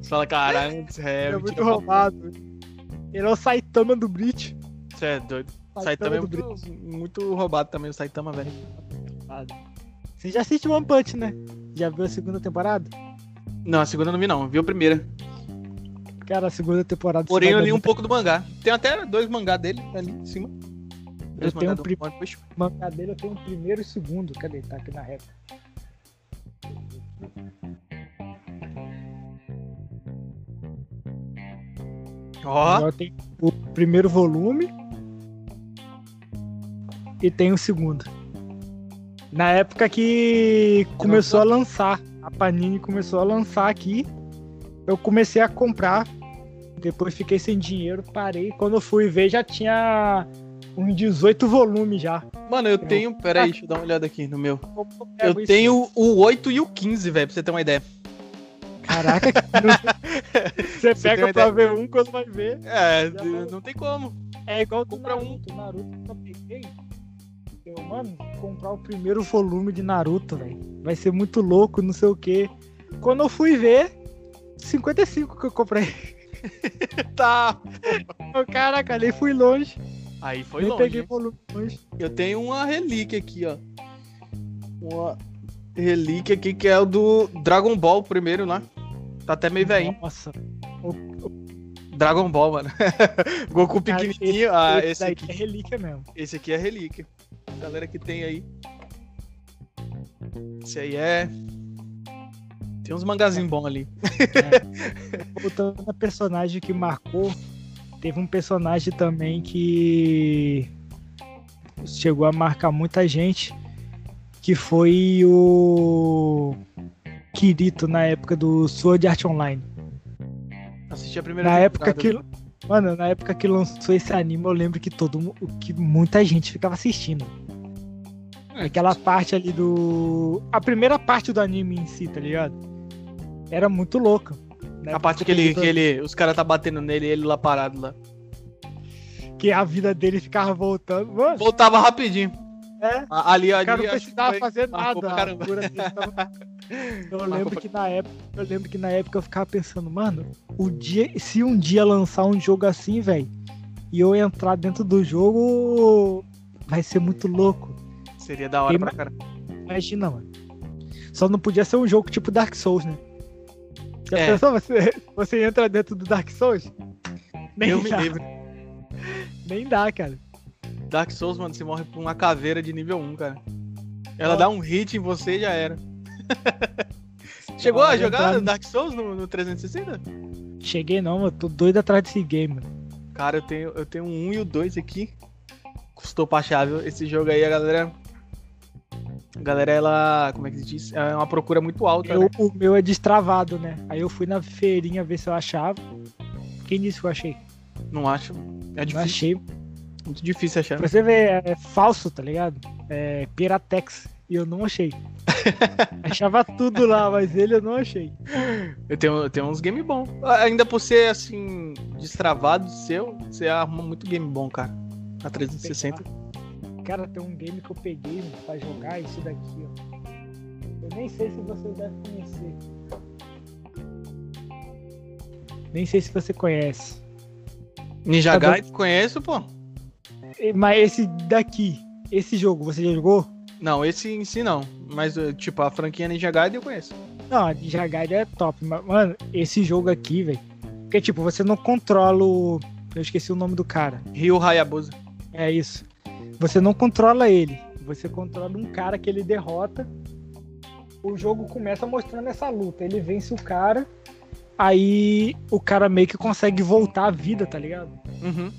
Você fala, caralho, é,
Ele é muito roubado. Ele é o Saitama do Bleach.
Você é doido. Saitama é
do
muito, muito roubado também, o Saitama, velho.
Você já assiste One Punch, né? Já viu a segunda temporada?
Não, a segunda não vi, não. Vi a primeira.
Cara, a segunda temporada.
Porém, eu li um pouco do mangá. Tem até dois mangá dele ali em cima.
Eu tenho o
mandado
prim-
um push.
mangá dele, eu tenho o primeiro e segundo. Cadê? Tá aqui na reta.
Ó,
Eu tenho o primeiro volume e tem o segundo. Na época que começou a lançar, a Panini começou a lançar aqui, eu comecei a comprar. Depois fiquei sem dinheiro, parei. Quando eu fui ver, já tinha uns 18 volumes já.
mano, eu tenho. Pera aí, deixa eu dar uma olhada aqui no meu.
Eu
tenho o 8 e o 15, velho, pra você ter uma ideia.
Caraca, que- você pega
uma
pra
ideia?
ver um quando vai ver.
É, não tem como.
É igual do
Compra um.
Naruto. Naruto eu peguei. Eu, mano, comprar o primeiro volume de Naruto, velho. Vai ser muito louco, não sei o que. Quando eu fui ver, 55 que eu comprei.
Tá.
Caraca, nem fui longe.
Aí foi
nem
longe.
peguei volume longe.
Eu tenho uma relíquia aqui, ó. Uma relíquia aqui que é o do Dragon Ball primeiro, né? Tá até meio velhinho.
Nossa.
Dragon Ball, mano. Goku
Cara,
pequenininho. ah,
esse
esse aqui.
é relíquia mesmo.
Esse aqui é relíquia. Galera que tem aí. Esse aí é. Tem uns mangazinhos bons ali.
Voltando a personagem que marcou, teve um personagem também que chegou a marcar muita gente, que foi o Kirito na época do Sword Art Online.
Assisti a primeira
Na época que Mano, na época que lançou esse anime, eu lembro que todo que muita gente ficava assistindo. Aquela parte ali do a primeira parte do anime em si, tá ligado? Era muito louca. Na
A parte que ele, que ele. Os caras tá batendo nele e ele lá parado lá.
que a vida dele ficava voltando. Mano,
Voltava rapidinho.
é,
A- Ali, ali.
o cara não precisava fazer nada.
caramba.
tava- Eu
Marcou
lembro
pra-
que na época, eu lembro que na época eu ficava pensando, mano, o dia, se um dia lançar um jogo assim, velho, e eu entrar dentro do jogo, vai ser muito louco.
Seria da hora
Tem-
pra caramba.
Imagina, mano. Só não podia ser um jogo tipo Dark Souls, né? Já
É.
pensou você, você entra dentro do Dark Souls? Nem
Eu me
dá,
livre.
nem dá, cara.
Dark Souls, mano, você morre por uma caveira de nível 1, cara. Ela
Ó.
dá um hit em você e já era. Chegou
Ó,
a jogar
entrando-
Dark Souls no, no 360?
Cheguei não, eu tô doido atrás desse game, mano.
Cara, eu tenho, eu tenho um e o 2 aqui. Custou pra chave. Esse jogo aí, a galera. A galera, ela. Como é que se diz? É uma procura muito alta,
Eu-
né?
o meu é destravado, né? Aí eu fui na feirinha ver se eu achava. Quem disse que eu achei?
Não acho. É
Não
difícil.
achei.
Muito difícil achar.
Pra você ver, é falso, tá ligado? É Piratex. E eu não achei. Achava tudo lá, mas ele eu não achei.
Eu tenho, eu tenho uns game bom. Ainda por ser assim, destravado seu, você arruma muito game bom, cara. Na 360.
Cara, tem um game que eu peguei mano, pra jogar, esse daqui, ó. Eu nem sei se você deve conhecer. Nem sei se você conhece.
Ninja. Gaiden, conheço, pô.
Mas esse daqui, esse jogo, você já jogou?
Não, esse em si não. Mas, eh, tipo, a franquia Ninja Gaiden eu conheço.
Não, a Ninja Gaiden é top, mas, mano, esse jogo aqui, velho. Porque, tipo, você não controla o. Eu esqueci o nome do cara.
Ryu Hayabusa.
É isso. Você não controla ele. Você controla um cara que ele derrota. O jogo começa mostrando essa luta. Ele vence o cara. Aí o cara meio que consegue voltar à vida, tá ligado?
Uhum.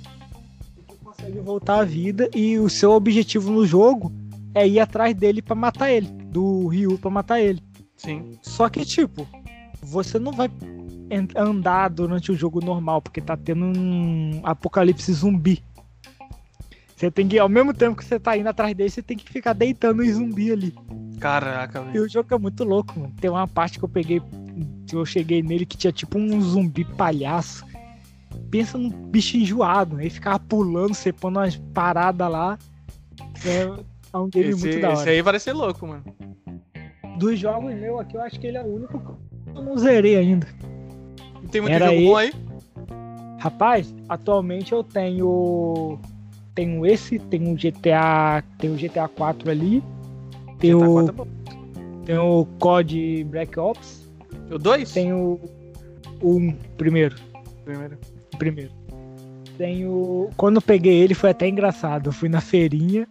Ele consegue voltar à vida. E o seu objetivo no jogo é ir atrás dele pra matar ele. Do Ryu pra matar ele.
Sim.
Só que, tipo, você não vai andar durante o jogo normal, porque tá tendo um apocalipse zumbi. Você tem que, ao mesmo tempo que você tá indo atrás dele, você tem que ficar deitando os zumbi ali.
Caraca,
E
velho.
o jogo é muito louco, mano. Tem uma parte que eu peguei, que eu cheguei nele, que tinha tipo um zumbi palhaço. Pensa num bicho enjoado, né? Ele ficava pulando, você pondo umas paradas lá. É, é um game
Esse,
muito da
esse
hora.
aí parece ser louco, mano.
Dos jogos meus aqui, eu acho que ele é o único que eu não zerei ainda.
Não tem muito
Era
jogo bom aí?
Rapaz, atualmente eu tenho tenho esse, tem o GTA, tem o GTA 4 ali, tem
GTA
o,
4 é
tem o COD Black Ops,
O 2?
tem o o um primeiro,
Primeiro.
primeiro. tenho. Quando eu peguei ele foi até engraçado. Eu fui na feirinha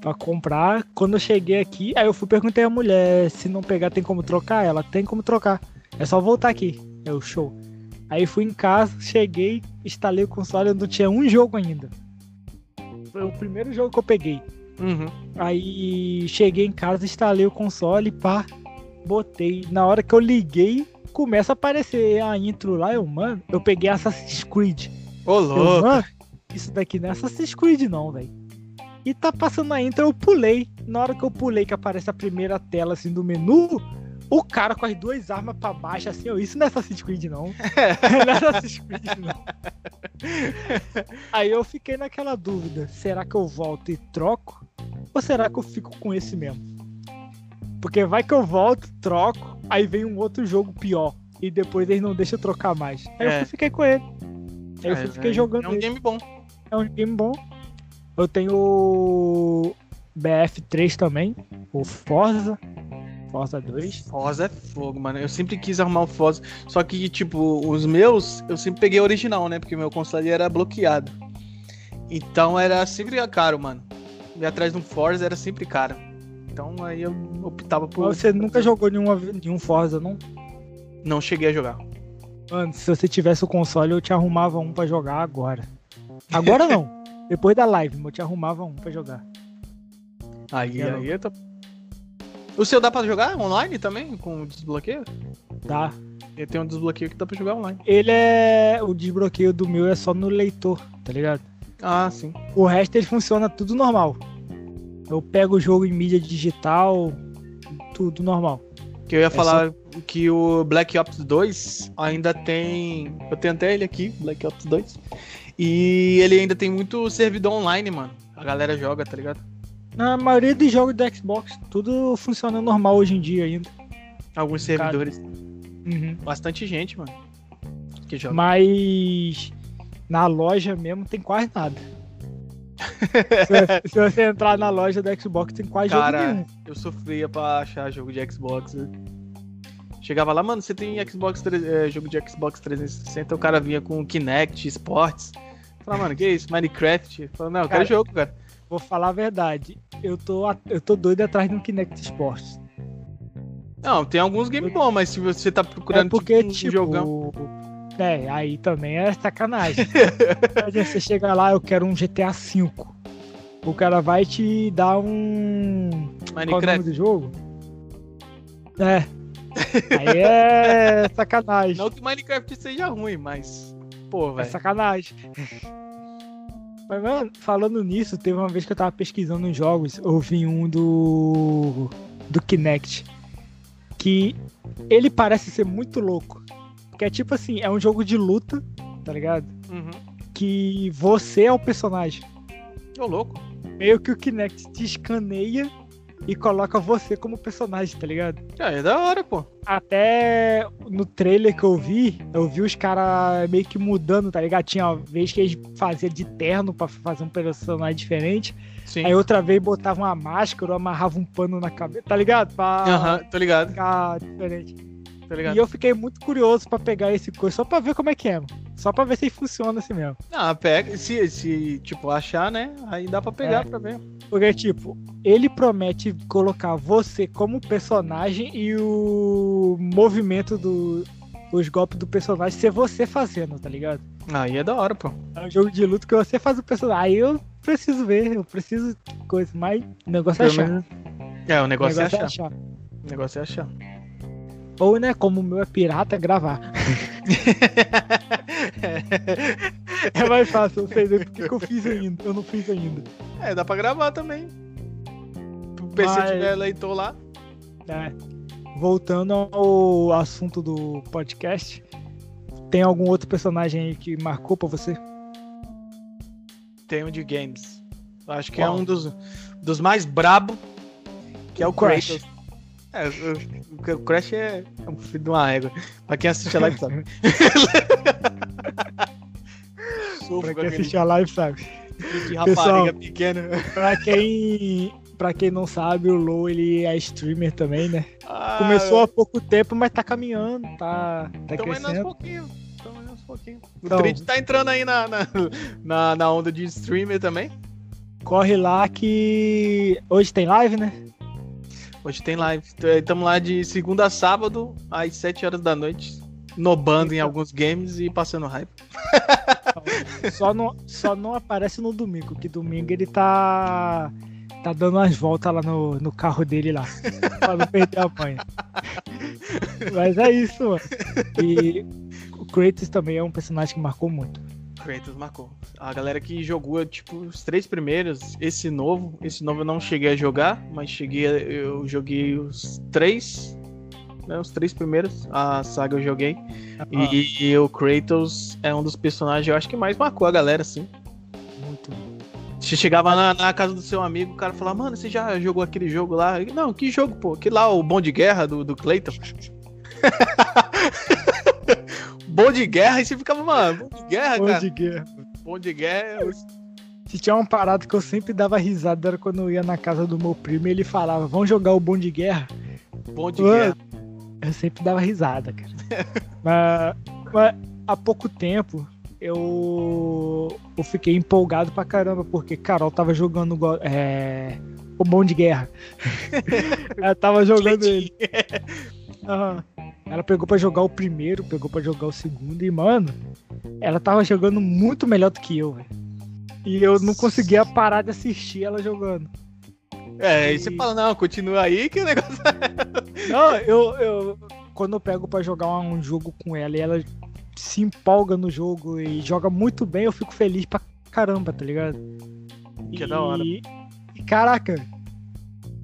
pra comprar. Quando eu cheguei aqui, aí eu fui perguntei à mulher se não pegar tem como trocar. Ela tem como trocar. É só voltar aqui. É o show. Aí fui em casa, cheguei, instalei o console, eu não tinha um jogo ainda. Foi o primeiro jogo que eu peguei.
Uhum.
Aí cheguei em casa, instalei o console, pá, botei. Na hora que eu liguei, começa a aparecer a intro lá, eu, mano, eu peguei Assassin's Creed.
Ô,
Eu,
louco.
mano, isso daqui não é Assassin's Creed não, velho. E tá passando a intro, eu pulei. Na hora que eu pulei, que aparece a primeira tela assim do menu, o cara com as duas armas pra baixo, assim, ó, isso não é Assassin's Creed não. não é Assassin's Creed não. Aí eu fiquei naquela dúvida, será que eu volto e troco? Ou será que eu fico com esse mesmo? Porque vai que eu volto, troco, aí vem um outro jogo pior. E depois eles não deixam eu trocar mais. Aí
É.
eu fiquei com ele. Aí eu
É,
fiquei
é-
jogando
É um
ele.
game bom.
É um game bom. Eu tenho o BF3 também, o Forza, Forza 2.
Forza é fogo, mano. Eu sempre quis arrumar o Forza. Só que, tipo, os meus, eu sempre peguei original, né? Porque meu console era bloqueado. Então era sempre caro, mano. E atrás de um Forza era sempre caro. Então aí eu optava por.
Mas você nunca jogou nenhuma, nenhum Forza, não?
Não cheguei a jogar.
Mano, se você tivesse o console, eu te arrumava um pra jogar agora. Agora não. Depois da live, eu te arrumava um pra jogar.
Aí, aí eu tô... O seu dá pra jogar online também? Com desbloqueio?
Tá?
Ele tem um desbloqueio que dá pra jogar online.
Ele é. O desbloqueio do meu é só no leitor, tá ligado?
Ah, sim.
O resto ele funciona tudo normal. Eu pego o jogo em mídia digital, tudo normal.
Que eu ia
É
falar que o Black Ops 2 ainda tem. Eu tenho até ele aqui, Black Ops 2. E ele ainda tem muito servidor online, mano. A galera joga, tá ligado?
Na maioria dos jogos do Xbox, tudo funciona normal hoje em dia ainda.
Alguns servidores.
Uhum.
Bastante gente, mano. Que joga.
Mas na loja mesmo tem quase nada. se, você, se você entrar na loja do Xbox, tem quase jogo
Cara,
nenhum.
eu sofria pra achar jogo de Xbox. né? Chegava lá, mano, você tem Xbox, eh, jogo de Xbox 360, o cara vinha com Kinect, Sports. Falava, mano, que isso? Minecraft? Falava, não, eu quero
Cara,
jogo, cara.
Vou falar a verdade. Eu tô, eu tô doido atrás de um Kinect Sports.
Não, tem alguns games bons, mas se você tá
É
procurando
porque,
tipo, um
tipo.
jogão.
É, aí também é sacanagem. Você chega lá, eu quero um GTA V. O cara vai te dar um. Qual é o nome
Minecraft.
do jogo? É. Aí é sacanagem.
Não que Minecraft seja ruim, mas. Pô,
É
velho.
sacanagem. Mas, mano, falando nisso, teve uma vez que eu tava pesquisando uns jogos, eu vi um do. do Kinect. Que ele parece ser muito louco. Porque é tipo assim, é um jogo de luta, tá ligado?
Uhum.
Que você é o personagem.
Ô, louco.
Meio que o Kinect te escaneia e coloca você como personagem, tá ligado?
Já é da hora, pô.
Até no trailer que eu vi, eu vi os caras meio que mudando, tá ligado? Tinha uma vez que eles faziam de terno pra fazer um personagem diferente.
Sim.
Aí outra vez botavam uma máscara ou amarravam um pano na cabeça, tá ligado?
Aham, tô ligado,
ficar diferente.
tô ligado.
E eu fiquei muito curioso pra pegar esse coisa, só pra ver como é que é, mano. Só pra ver se funciona assim mesmo.
Ah, pega. Se, se, tipo, achar, né? Aí dá pra pegar
É.
pra ver.
Porque, tipo, ele promete colocar você como personagem e o movimento do. Os golpes do personagem ser você fazendo, tá ligado?
Aí é da hora, pô.
É um jogo de luta que você faz o personagem. Aí eu preciso ver, eu preciso coisa, mas o negócio é achar.
É, o
O
negócio, é
negócio é
achar.
achar.
O negócio é achar.
Ou, né, como o meu é pirata, é gravar. É mais fácil, eu sei ver porque que eu fiz ainda. Eu não fiz ainda.
é, dá pra gravar também. O PC
Mas-
tiver leitor lá.
É. Voltando ao assunto do podcast, tem algum outro personagem aí que marcou pra você?
Tem um de games. Acho que é
Qual?
um dos, dos mais brabo. Que é o
Crash.
Kratos. É, o, o Crash é, é um filho de uma égua. Pra quem assiste a live sabe. Sofro
Pra quem
aquele
assistiu a live, sabe?
de
Pessoal.
rapariga pequena.
Pra quem, pra quem não sabe, o Low ele é streamer também, né?
Ah,
Começou há pouco tempo, mas tá caminhando, tá, tá
Então
crescendo.
Então aos pouquinho. O então, Trid tá entrando aí na, na, na, na onda de streamer também.
Corre lá que. Hoje tem live, né?
Hoje tem live. Estamos lá de segunda a sábado, às 7 horas da noite, nobando em alguns games e passando hype.
Só não, só não aparece no domingo, que domingo ele tá. tá dando umas voltas lá no, no carro dele lá. pra não perder a manha. Mas é isso, mano. E o Kratos também é um personagem que marcou muito.
Kratos marcou. A galera que jogou, tipo, os três primeiros, esse novo, esse novo eu não cheguei a jogar, mas cheguei, eu joguei os três, né, os três primeiros, a saga eu joguei. Ah. E, e, o Kratos é um dos personagens, eu acho que mais marcou a galera, assim. Muito. Você chegava na, na, casa do seu amigo, o cara falava, mano, você já jogou aquele jogo lá? Não, que jogo, pô? Que lá, o Bom de Guerra do, do Clayton. bom de guerra, e você ficava, mano, bom de guerra,
bom
cara.
Bom de guerra.
Bom de guerra.
Se tinha uma parada que eu sempre dava risada era quando eu ia na casa do meu primo e ele falava, vamos jogar o bom de guerra.
Bom de guerra.
Eu sempre dava risada, cara. mas, mas há pouco tempo eu, eu fiquei empolgado pra caramba, porque Carol tava jogando é, o bom de guerra. Ela tava jogando ele. Uhum. Ela pegou para jogar o primeiro, pegou para jogar o segundo e, mano, ela tava jogando muito melhor do que eu, velho. E eu não conseguia parar de assistir ela jogando.
É, e você fala, não, continua aí que o negócio.
É não, eu, eu. Quando eu pego para jogar um jogo com ela e ela se empolga no jogo e joga muito bem, eu fico feliz pra caramba, tá ligado?
Que e, é da hora. E,
caraca,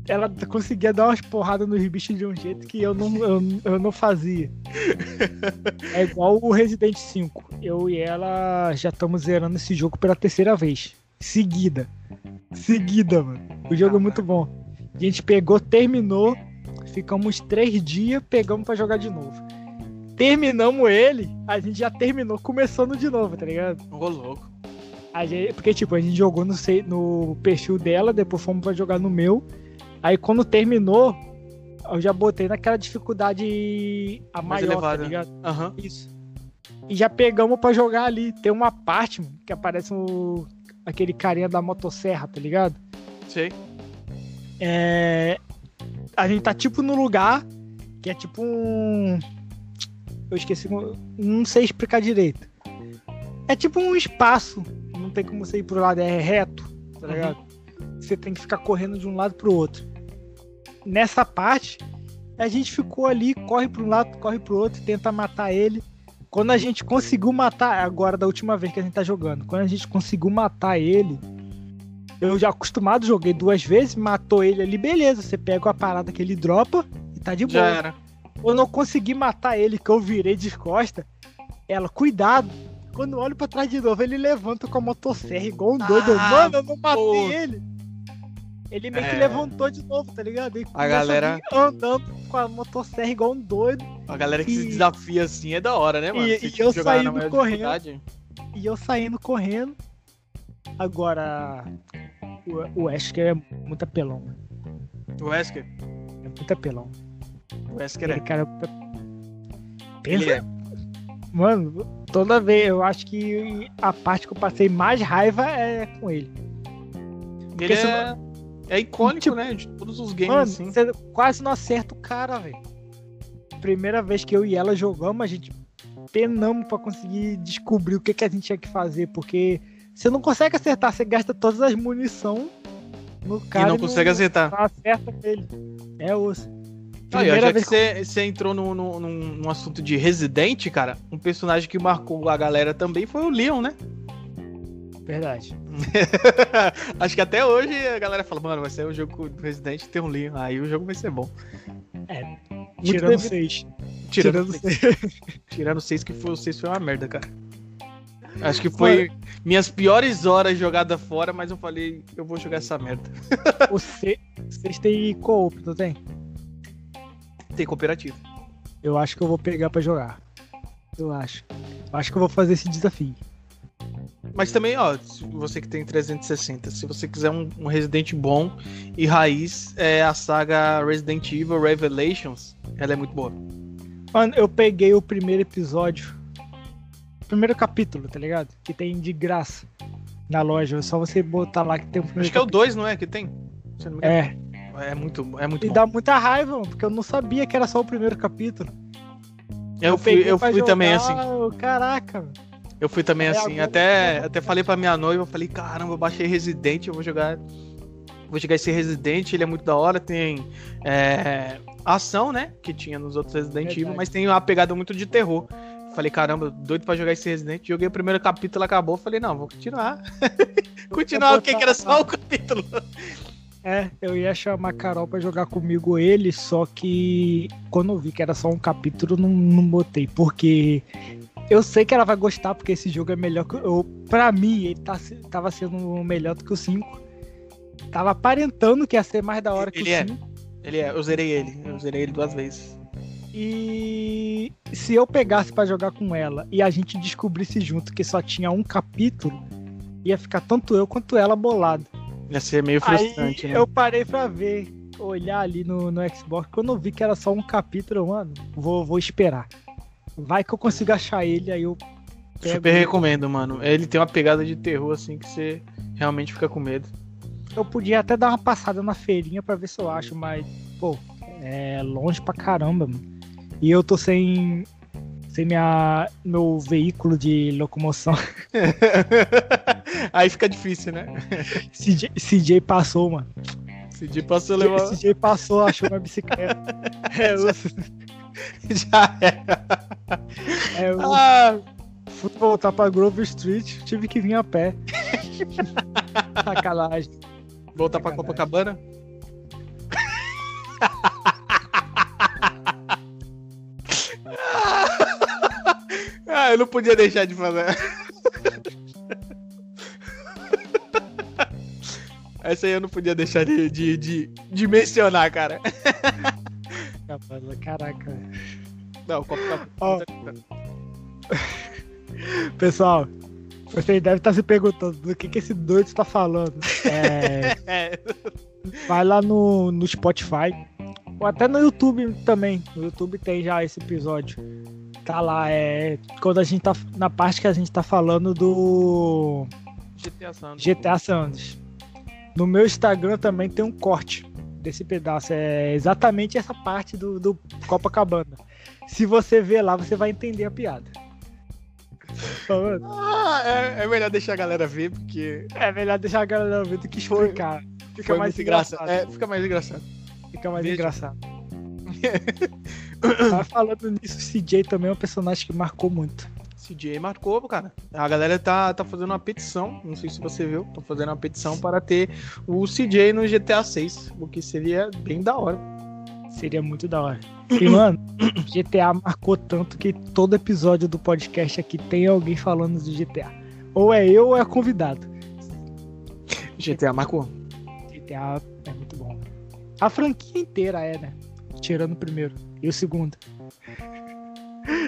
ela conseguia dar umas porradas nos bichos de um jeito que eu não, eu, eu não fazia. É igual o Resident 5. Eu e ela já estamos zerando esse jogo pela terceira vez. Seguida. Seguida, mano. O jogo é muito bom. A gente pegou, terminou. Ficamos três dias, pegamos para jogar de novo. Terminamos ele, a gente já terminou começando de novo, tá ligado?
Ô, louco.
Gente, porque, tipo, a gente jogou no, no perfil dela, depois fomos pra jogar no meu. Aí quando terminou, eu já botei naquela dificuldade a Mais maior, tá elevada. tá ligado?
Uhum.
Isso. E já pegamos para jogar ali. Tem uma parte mano, que aparece o, aquele carinha da motosserra, tá ligado?
Sei.
É, a gente tá tipo no lugar que é tipo um. Eu esqueci, não sei explicar direito. É tipo um espaço, não tem como você ir pro lado, é reto, tá uhum. ligado? Uhum. Você tem que ficar correndo de um lado pro outro nessa parte, a gente ficou ali, corre para um lado, corre para o outro, tenta matar ele. Quando a gente conseguiu matar, agora da última vez que a gente tá jogando, quando a gente conseguiu matar ele, eu já acostumado, joguei duas vezes, matou ele ali, beleza, você pega a parada que ele dropa e tá de boa. Já era. Eu não consegui matar ele, que eu virei de costa. Ela, cuidado. Quando eu olho pra trás de novo, ele levanta com a motosserra igual um doido. Ah, Mano, eu não matei pô. ele. Ele meio é... que levantou de novo, tá ligado? E
a galera
a andando com a motosserra igual um doido.
A galera que e... se desafia assim é da hora, né, mano?
E, e eu saindo correndo. E eu saindo correndo. Agora, o, o Wesker é muito apelão, mano.
O Wesker?
É muito apelão.
O Wesker é.
Cara, pensa. É. Mano, toda vez eu acho que a parte que eu passei mais raiva é com ele.
Porque ele é... É icônico, tipo, né? De todos os games
mano,
assim.
Você quase não acerta o cara, velho. Primeira vez que eu e ela jogamos, a gente penamos para conseguir descobrir o que, que a gente tinha que fazer, porque você não consegue acertar, você gasta todas as munição no cara.
E não consegue não, acertar.
Não acerta ele. É osso.
Aí, já que você, você entrou no, no, num, num assunto de Resident, cara, um personagem que marcou a galera também foi o Leon, né?
Verdade.
Acho que até hoje a galera fala, mano, vai ser um jogo do Resident um Leon. Aí o jogo vai ser bom.
É. Tirando seis.
Tirando, seis. Tirando seis, que foi o seis foi uma merda, cara. Acho que foi Mano. minhas piores horas jogada fora, mas eu falei, eu vou jogar essa merda.
o seis tem co-op, não tem?
Tem cooperativo.
Eu acho que eu vou pegar para jogar. Eu acho. Eu acho que eu vou fazer esse desafio.
Mas também, ó, você que tem 360, se você quiser um, um Resident bom e raiz, é a saga Resident Evil Revelations, ela é muito boa.
Mano, eu peguei o primeiro episódio primeiro capítulo, tá ligado? Que tem de graça na loja. É só você botar lá que tem o primeiro
Acho que é o 2, não é? Que tem?
É.
É muito, é muito
E
bom.
dá muita raiva, mano, porque eu não sabia que era só o primeiro capítulo.
Eu fui, eu fui também assim.
Caraca, mano.
Eu fui também é, assim. Até, até falei pra minha noiva, falei, caramba, eu baixei Resident, eu vou jogar. Vou jogar esse Resident, ele é muito da hora, tem é, ação, né? Que tinha nos outros Resident Evil, mas tem uma pegada muito de terror. Falei, caramba, doido pra jogar esse Resident. Joguei o primeiro capítulo, acabou. Falei, não, vou continuar. continuar, porque que era só o capítulo.
É, eu ia chamar a Carol pra jogar comigo ele, só que quando eu vi que era só um capítulo, não, não botei. Porque eu sei que ela vai gostar, porque esse jogo é melhor que. Eu, pra mim, ele tá, tava sendo melhor do que o 5. Tava aparentando que ia ser mais da hora que
ele o 5. É. Ele é, eu zerei ele. Eu zerei ele duas vezes.
E se eu pegasse para jogar com ela e a gente descobrisse junto que só tinha um capítulo, ia ficar tanto eu quanto ela bolado.
Ia ser meio frustrante,
Aí
né?
Eu parei pra ver, olhar ali no, no Xbox. Quando eu vi que era só um capítulo, mano, vou, vou esperar. Vai que eu consigo achar ele, aí eu.
Super ele. recomendo, mano. Ele tem uma pegada de terror assim que você realmente fica com medo.
Eu podia até dar uma passada na feirinha para ver se eu acho, mas, pô, é longe pra caramba, mano. E eu tô sem sem minha meu veículo de locomoção.
Aí fica difícil, né?
CJ, CJ passou, mano.
CJ passou levou.
CJ passou, achou uma bicicleta. é, eu...
Já era.
É, eu... ah. Fui voltar pra Grove Street, tive que vir a pé. Sacanagem.
Voltar Sacanagem. pra Copacabana? ah, eu não podia deixar de fazer. Essa aí eu não podia deixar de, de, de, de mencionar, cara.
Caraca.
Não, o copo tá.
Oh. Pessoal, vocês devem estar se perguntando do que, que esse doido está falando. É... Vai lá no, no Spotify. Ou até no YouTube também. No YouTube tem já esse episódio. Tá lá, é. Quando a gente tá. Na parte que a gente tá falando do.
GTA Sanders.
GTA Sanders. No meu Instagram também tem um corte desse pedaço. É exatamente essa parte do, do Copacabana. Se você ver lá, você vai entender a piada.
Ah, é, é, melhor deixar a galera ver, porque.
É melhor deixar a galera ver do que explicar.
Fica Foi mais engraçado. É, fica mais engraçado.
Fica mais Veja. engraçado. Mas falando nisso, o CJ também é um personagem que marcou muito.
CJ marcou, cara. A galera tá, tá fazendo uma petição, não sei se você viu, tá fazendo uma petição para ter o CJ no GTA 6, o que seria bem da hora.
Seria muito da hora. E, mano, GTA marcou tanto que todo episódio do podcast aqui tem alguém falando de GTA. Ou é eu ou é convidado.
GTA marcou.
GTA é muito bom. A franquia inteira é, né? Tirando o primeiro e o segundo.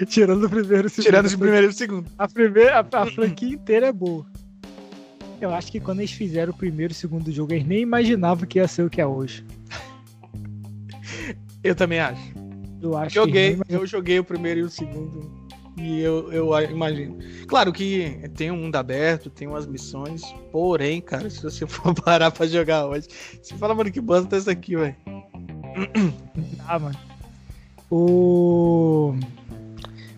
Tirando o primeiro e o segundo.
Tirando o primeiro e o segundo.
A, primeira, a, a franquia inteira é boa. Eu acho que quando eles fizeram o primeiro e o segundo jogo, eles nem imaginavam que ia ser o que é hoje.
Eu também acho.
Eu acho
joguei, eu joguei o primeiro e o segundo. E eu, eu imagino. Claro que tem um mundo aberto, tem umas missões. Porém, cara, se você for parar pra jogar hoje, você fala, mano, que bosta é essa aqui, velho.
Ah, mano. O.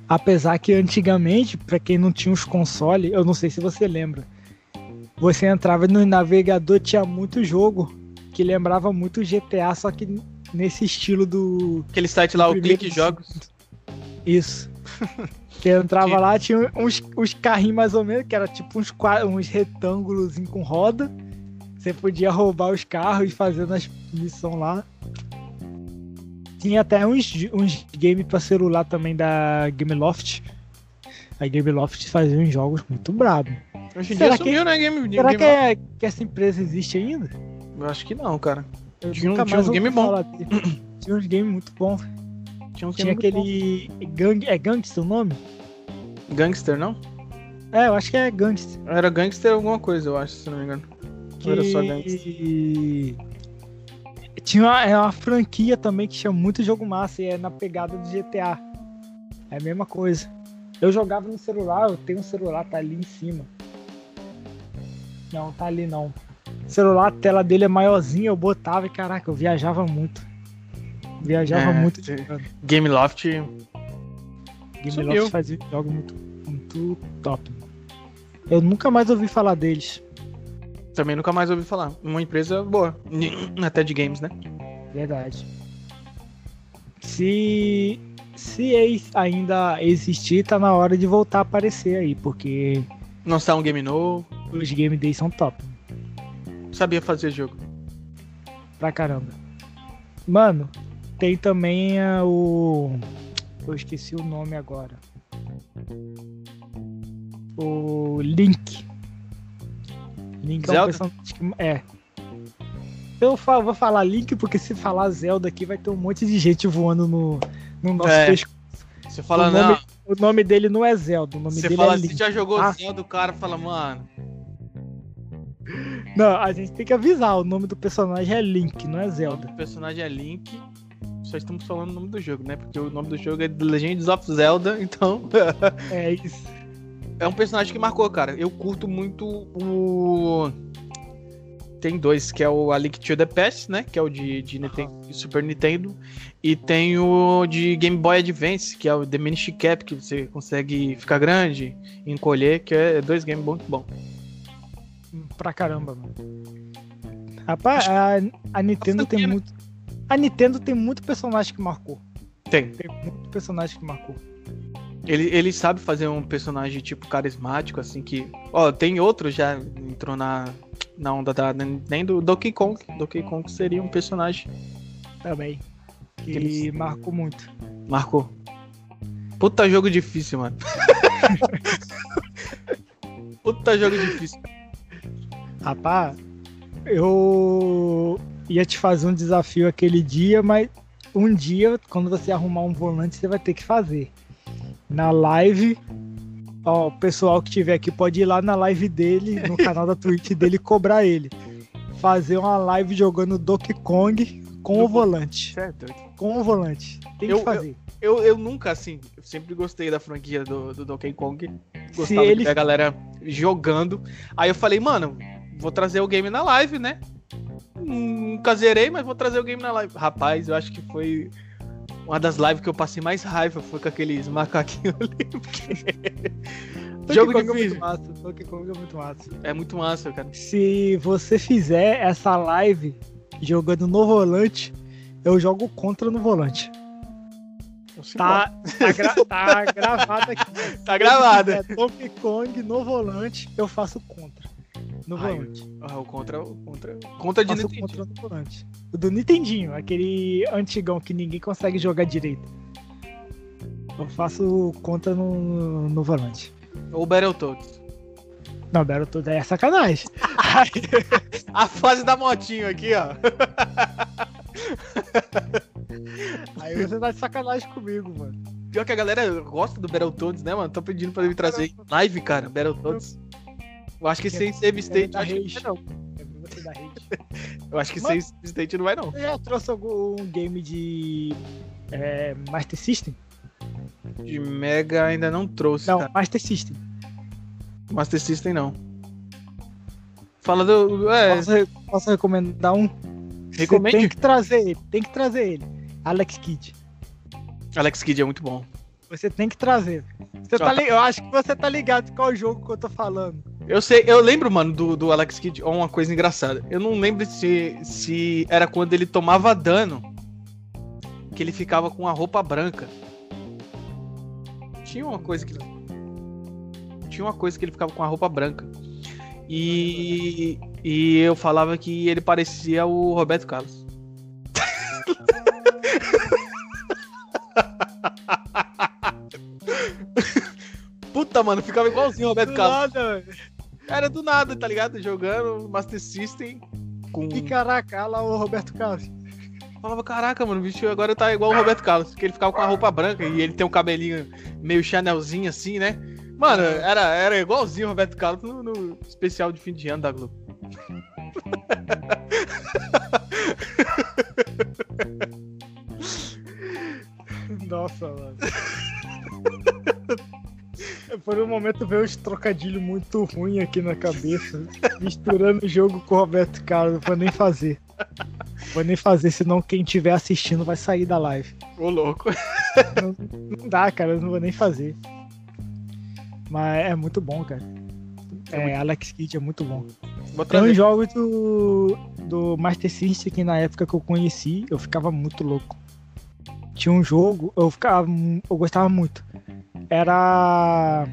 Apesar que antigamente, para quem não tinha os consoles, eu não sei se você lembra, você entrava no navegador, tinha muito jogo que lembrava muito GTA, só que nesse estilo do.
Aquele site lá, o Clique Jogos.
Isso. que entrava lá, tinha uns, uns carrinhos mais ou menos, que era tipo uns, uns retângulos com roda. Você podia roubar os carros e fazer as missões lá. Tinha até uns, uns games pra celular também da Gameloft. A Gameloft fazia uns jogos muito bravos.
Hoje em será dia sumiu,
que,
né, Game
Será
Game
que, é, que essa empresa existe ainda?
Eu acho que não, cara.
Eu tinha, um, tinha uns games bons. Tinha uns games muito bons. Tinha, tinha aquele. Gang... É Gangster o nome?
Gangster, não?
É, eu acho que é Gangster.
Era Gangster alguma coisa, eu acho, se não me engano.
Que... era só Gangster. Tinha uma, é uma franquia também que chama muito jogo massa e é na pegada do GTA. É a mesma coisa. Eu jogava no celular, eu tenho um celular, tá ali em cima. Não, tá ali não. O celular, a tela dele é maiorzinha, eu botava e caraca, eu viajava muito. Viajava
É,
muito jogando.
Gameloft.
Game
Sumiu.
Loft fazia jogos muito, muito top. Eu nunca mais ouvi falar deles.
Também nunca mais ouvi falar. Uma empresa boa. Até de games, né?
Verdade. Se se ainda existir, tá na hora de voltar a aparecer aí, porque
Lançar um game novo.
os game days são top
Sabia fazer jogo.
pra caramba. Mano, tem também ah, o eu esqueci o nome agora. O Link. Link é um
Zelda?
personagem que é. Eu vou falar Link porque se falar Zelda aqui vai ter um monte de gente voando no, no nosso
É.
pescoço.
Você fala,
O nome-
não.
O nome dele não é Zelda, o nome
Você
dele
fala
é
assim,
Link.
já jogou
Ah.
Zelda, o cara fala, mano.
Não, a gente tem que avisar, o nome do personagem é Link, não é
O nome
Zelda.
do personagem é Link. Só estamos falando o nome do jogo, né? Porque o nome do jogo é The Legends of Zelda, então.
É isso.
É um personagem que marcou, cara. Eu curto muito o. Tem dois, que é o A Link to the Past, né? Que é o de, de Nintendo, Super Nintendo. E tem o de Game Boy Advance, que é o The Minish Cap, que você consegue ficar grande, encolher, que é dois games muito bom.
Pra caramba, mano. Rapaz, a, a Nintendo tem
né?
muito. A Nintendo tem muito personagem que marcou.
Tem.
Tem muito personagem que marcou.
Ele, ele sabe fazer um personagem tipo carismático, assim, que. Ó, tem outro já entrou na, na onda da. Nem do Donkey Kong. Donkey Kong seria um personagem.
Também. Que
Eles-
marcou muito.
Marcou. Puta jogo difícil, mano. Puta jogo difícil.
Rapaz, eu ia te fazer um desafio aquele dia, mas um dia, quando você arrumar um volante, você vai ter que fazer. Na live, ó, o pessoal que tiver aqui pode ir lá na live dele, no canal da Twitch dele, e cobrar ele. Fazer uma live jogando Donkey Kong com o volante.
Certo.
Com o volante. Tem
Eu-
que fazer.
Eu, eu nunca, assim, eu sempre gostei da franquia do, do Donkey Kong.
Se
Gostava
ele
de ver a galera jogando. Aí eu falei, mano, vou trazer o game na live, né? Nunca zerei, mas vou trazer o game na live. Rapaz, eu acho que foi uma das lives que eu passei mais raiva. Foi com aqueles macaquinhos ali. porque- Jogo
Kong é
difícil.
muito massa. Donkey Kong é muito massa.
É muito massa, cara.
Se você fizer essa live jogando no volante, eu jogo contra no volante. Tá, tá, gra- tá gravado aqui.
Tá gravado.
É Donkey Kong no volante, eu faço contra. No
Ai,
volante.
Ah, o contra, o contra, contra de Nintendo.
contra no volante. O do Nintendinho, aquele antigão que ninguém consegue jogar direito. Eu faço contra no, no volante.
Ou Battletoads.
Não, Battletoads é sacanagem.
A fase da motinho aqui, ó.
Aí você tá de sacanagem comigo, mano.
Pior que a galera gosta do Battletoads, né, mano? Tô pedindo pra ele trazer em live, cara, Battletoads. Eu acho que sem save state, acho que não.
É.
Eu acho que sem save state não vai, não.
Você já trouxe algum game de é, Master System?
De Mega ainda não trouxe,
Não,
cara.
Master System.
Master System não. Fala do. É,
Posso, posso recomendar um?
Recomende.
tem que trazer ele, tem que trazer ele. Alex Kidd.
Alex Kidd é muito bom.
Você tem que trazer. Você tá Eu acho que você tá ligado qual jogo que eu tô falando.
Eu sei, eu lembro, mano, do, do Alex Kidd, uma coisa engraçada. Eu não lembro se, se era quando ele tomava dano que ele ficava com a roupa branca. Tinha uma coisa que tinha uma coisa que ele ficava com a roupa branca. E e eu falava que ele parecia o Roberto Carlos. Puta, mano, ficava igualzinho o Roberto
Do
Carlos.
nada,
Era do nada, tá ligado? Jogando Master System com.
E caraca, olha lá o Roberto Carlos.
Falava, caraca, mano, o bicho agora tá igual o Roberto Carlos, porque ele ficava com a roupa branca e ele tem um cabelinho meio Chanelzinho assim, né? Mano, era, era igualzinho o Roberto Carlos no, no especial de fim de ano da Globo.
Nossa, mano. Por um momento veio uns trocadilhos muito ruins aqui na cabeça. misturando o jogo com o Roberto Carlos. Não vou nem fazer. Vou nem fazer, senão quem estiver assistindo vai sair da live.
Ô, louco.
Não, não dá, cara. Eu não vou nem fazer. Mas é muito bom, cara. É, Alex Kidd é muito bom. Tem uns jogos do, do Master System que na época que eu conheci, eu ficava muito louco. Tinha um jogo, eu ficava. Eu gostava muito. Era.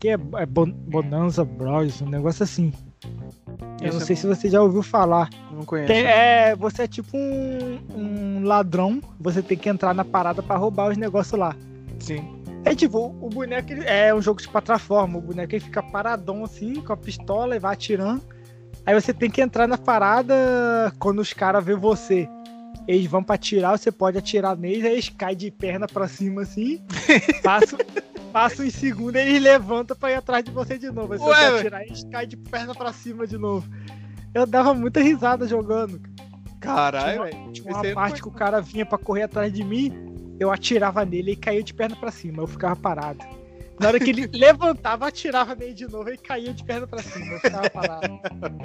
Que é, é Bon- Bonanza Bros, um negócio assim. Eu
Esse
não sei se você já ouviu falar.
Não conheço.
Tem- é, você é tipo um, um ladrão, você tem que entrar na parada pra roubar os negócios lá.
Sim.
É tipo, o boneco é um jogo de plataforma. O boneco ele fica paradão assim, com a pistola e vai atirando. Aí você tem que entrar na parada quando os caras vê você. Eles vão pra atirar, você pode atirar neles, aí eles caem de perna pra cima assim. Passa, passa um segundo e eles levantam pra ir atrás de você de novo. Aí você
ué.
atirar, eles caem de perna pra cima de novo. Eu dava muita risada jogando.
Caralho, velho.
Tinha uma
eu
parte que o cara vinha pra correr atrás de mim, eu atirava nele e caía de perna pra cima, eu ficava parado. Na hora que ele levantava, atirava nele de novo e caía de perna pra cima, eu ficava parado.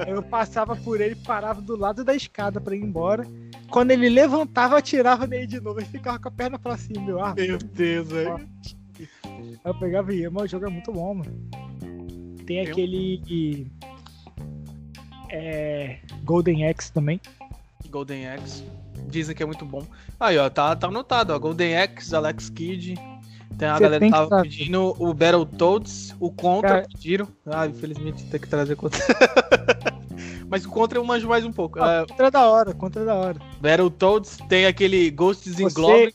Eu passava por ele, parava do lado da escada pra ir embora. Quando ele levantava, atirava nele de novo e ficava com a perna pra cima. Eu, ah,
Meu Deus, velho.
Eu pegava e ia, mas o jogo é muito bom, mano. Tem aquele. É. Golden Axe também.
Golden Axe. Dizem que é muito bom. Aí, ó, tá, tá anotado, ó. Golden Axe, Alex Kidd. Tem a
Você
galera tava pedindo o Battletoads, o Contra
Cara-
pediram. Ah, infelizmente tem que trazer Contra. Mas o Contra eu manjo mais um pouco.
Ah,
Ah,
contra é da hora, contra é da hora.
Battletoads, tem aquele Ghosts in
Você-
Goblins.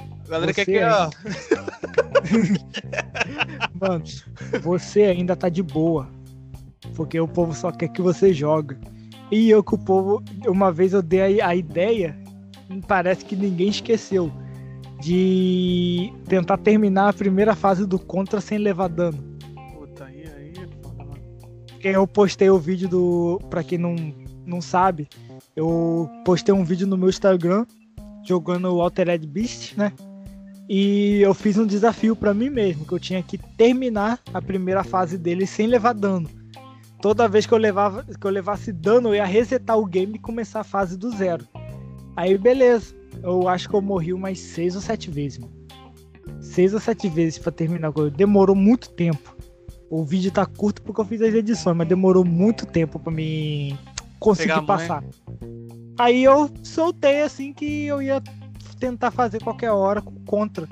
A galera
você
quer que, ó,
Mano, você ainda tá de boa. Porque o povo só quer que você joga. E eu que o povo. Uma vez eu dei a, a ideia. Parece que ninguém esqueceu. De tentar terminar a primeira fase do Contra sem levar dano.
Puta, aí, aí é
eu postei o vídeo do. Pra quem não, não sabe, eu postei um vídeo no meu Instagram jogando o Altered Beast, né? E eu fiz um desafio pra mim mesmo, que eu tinha que terminar a primeira fase dele sem levar dano. Toda vez que eu, levava, que eu levasse dano, eu ia resetar o game e começar a fase do zero. Aí beleza. Eu acho que eu morri umas seis ou sete vezes, mano. Seis ou sete vezes pra terminar. Demorou muito tempo. O vídeo tá curto porque eu fiz as edições, mas demorou muito tempo pra me conseguir passar. Aí eu soltei assim que eu ia tentar fazer qualquer hora com contra.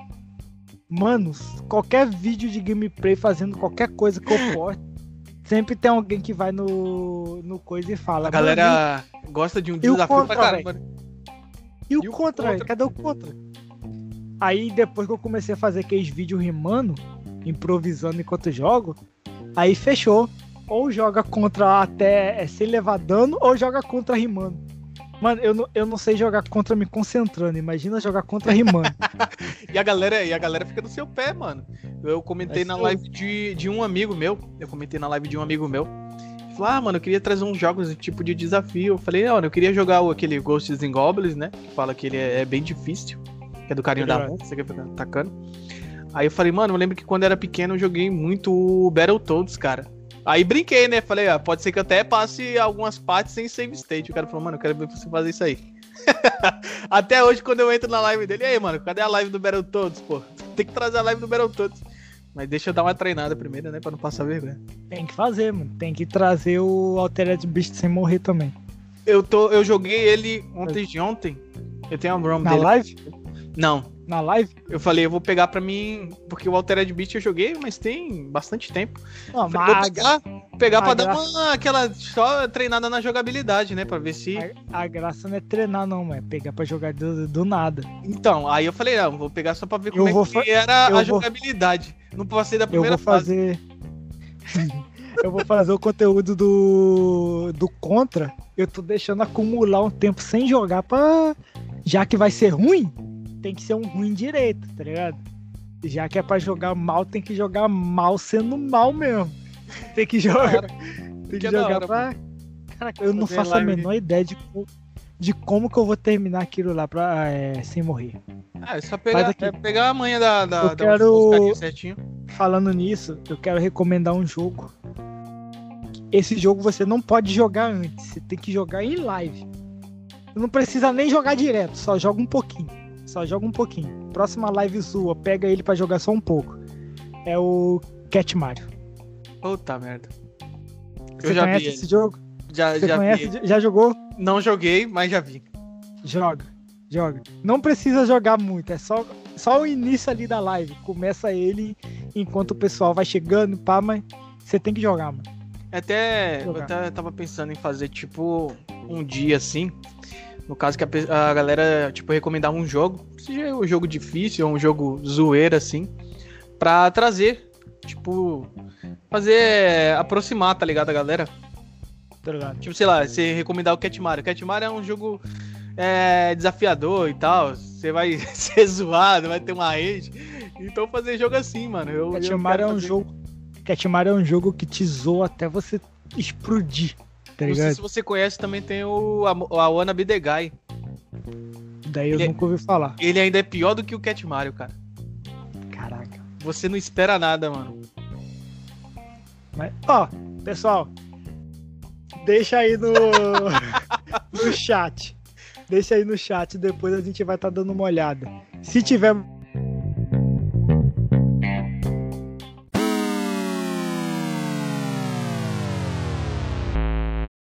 Mano, qualquer vídeo de gameplay fazendo qualquer coisa que eu posto, sempre tem alguém que vai no, no coisa e fala.
A galera gosta de um desafio pra caramba. Né?
"Mano, E o,
E o
contra,
contra?
velho? Cadê o contra? Aí depois que eu comecei a fazer aqueles vídeos rimando, improvisando enquanto jogo, aí fechou. Ou joga contra até é, sem levar dano, ou joga contra rimando. Mano, eu não, eu não sei jogar contra me concentrando. Imagina jogar contra rimando.
E a galera, e a galera fica no seu pé, mano. Eu comentei
Mas
na live de, de um amigo meu. Eu comentei na live de um amigo meu. Falou, ah, mano, eu queria trazer uns jogos de tipo de desafio. Eu falei, olha, eu queria jogar aquele Ghosts and Goblins, né? Que fala que ele é, é bem difícil. Que é do carinho da
Verdade.
mão, você quer ficar atacando. Aí eu falei, mano, eu lembro que quando era pequeno eu joguei muito o Battletoads, cara. Aí brinquei, né? Falei, ah, pode ser que eu até passe algumas partes sem save state. O cara falou, mano, eu quero ver você fazer isso aí. até hoje, quando eu entro na live dele, e aí, mano, cadê a live do Battletoads, pô? Tem que trazer a live do Battletoads. Mas deixa eu dar uma treinada primeiro, né? Pra não passar vergonha.
Tem que fazer, mano. Tem que trazer o Altered Beast sem morrer também.
Eu, tô, eu joguei ele ontem de ontem. Eu tenho a ROM
Na
dele.
live?
Não,
Na live?
eu falei, eu vou pegar pra mim, porque o Altered Beast eu joguei, mas tem bastante tempo.
Não,
Eu falei, vou pegar, pegar pra dar
graça-
uma, aquela só treinada na jogabilidade, né? Pra ver se.
a, a graça não é treinar, não, é pegar pra jogar do, do nada.
Então, aí eu falei, não, vou pegar só pra ver
Eu
como é
vou
que
fa-
era
eu
a
vou-
jogabilidade. Não passei da
Eu
primeira
vou
fase.
fazer. eu vou fazer o conteúdo do, do Contra. Eu tô deixando acumular um tempo sem jogar pra. Já que vai ser ruim, tem que ser um ruim direito, tá ligado? Já que é pra jogar mal, tem que jogar mal sendo mal mesmo. Tem que jogar. Tem
que
que jogar
hora,
pra. Caraca, eu não faço a menor ideia de, de como que eu vou terminar aquilo lá pra, é, sem morrer.
Ah, é só pegar,
aqui.
é pegar a manha da, da,
Eu
da
quero-
certinho.
falando nisso, eu quero recomendar um jogo. Esse jogo você não pode jogar antes, você tem que jogar em live. Não precisa nem jogar direto, só joga um pouquinho. Só joga um pouquinho. Próxima live sua, pega ele para jogar só um pouco. É o Cat Mario.
Puta merda.
Você conhece esse jogo?
Já,
Você
já
conhece?
vi.
Já jogou?
Não joguei, mas já vi.
Joga, joga. Não precisa jogar muito, é só, só o início ali da live. Começa ele enquanto o pessoal vai chegando, pá, mas você tem que jogar, mano.
Até eu
Jogar.
até tava pensando em fazer tipo um dia assim. No caso que a, a galera tipo recomendar um jogo, seja um jogo difícil ou um jogo zoeira assim, pra trazer, tipo fazer aproximar, tá ligado, a galera?
Tá ligado?
Tipo, sei lá, você recomendar o Cat Mario. Cat Mario é um jogo é, desafiador e tal. Você vai ser zoado, vai ter uma rede. Então fazer jogo assim, mano. Eu,
Cat Mario é um
fazer-
jogo. Cat Mario é um jogo que te zoa até você explodir, tá
Não sei se você conhece, também tem o a, a Wanna Be The Guy.
Daí eu
Ele é-
nunca ouvi falar.
Ele ainda é pior do que o Cat Mario, cara.
Caraca.
Você não espera nada, mano.
Mas, ó, pessoal, deixa aí no, no chat. Deixa aí no chat, depois a gente vai estar dando uma olhada. Se tiver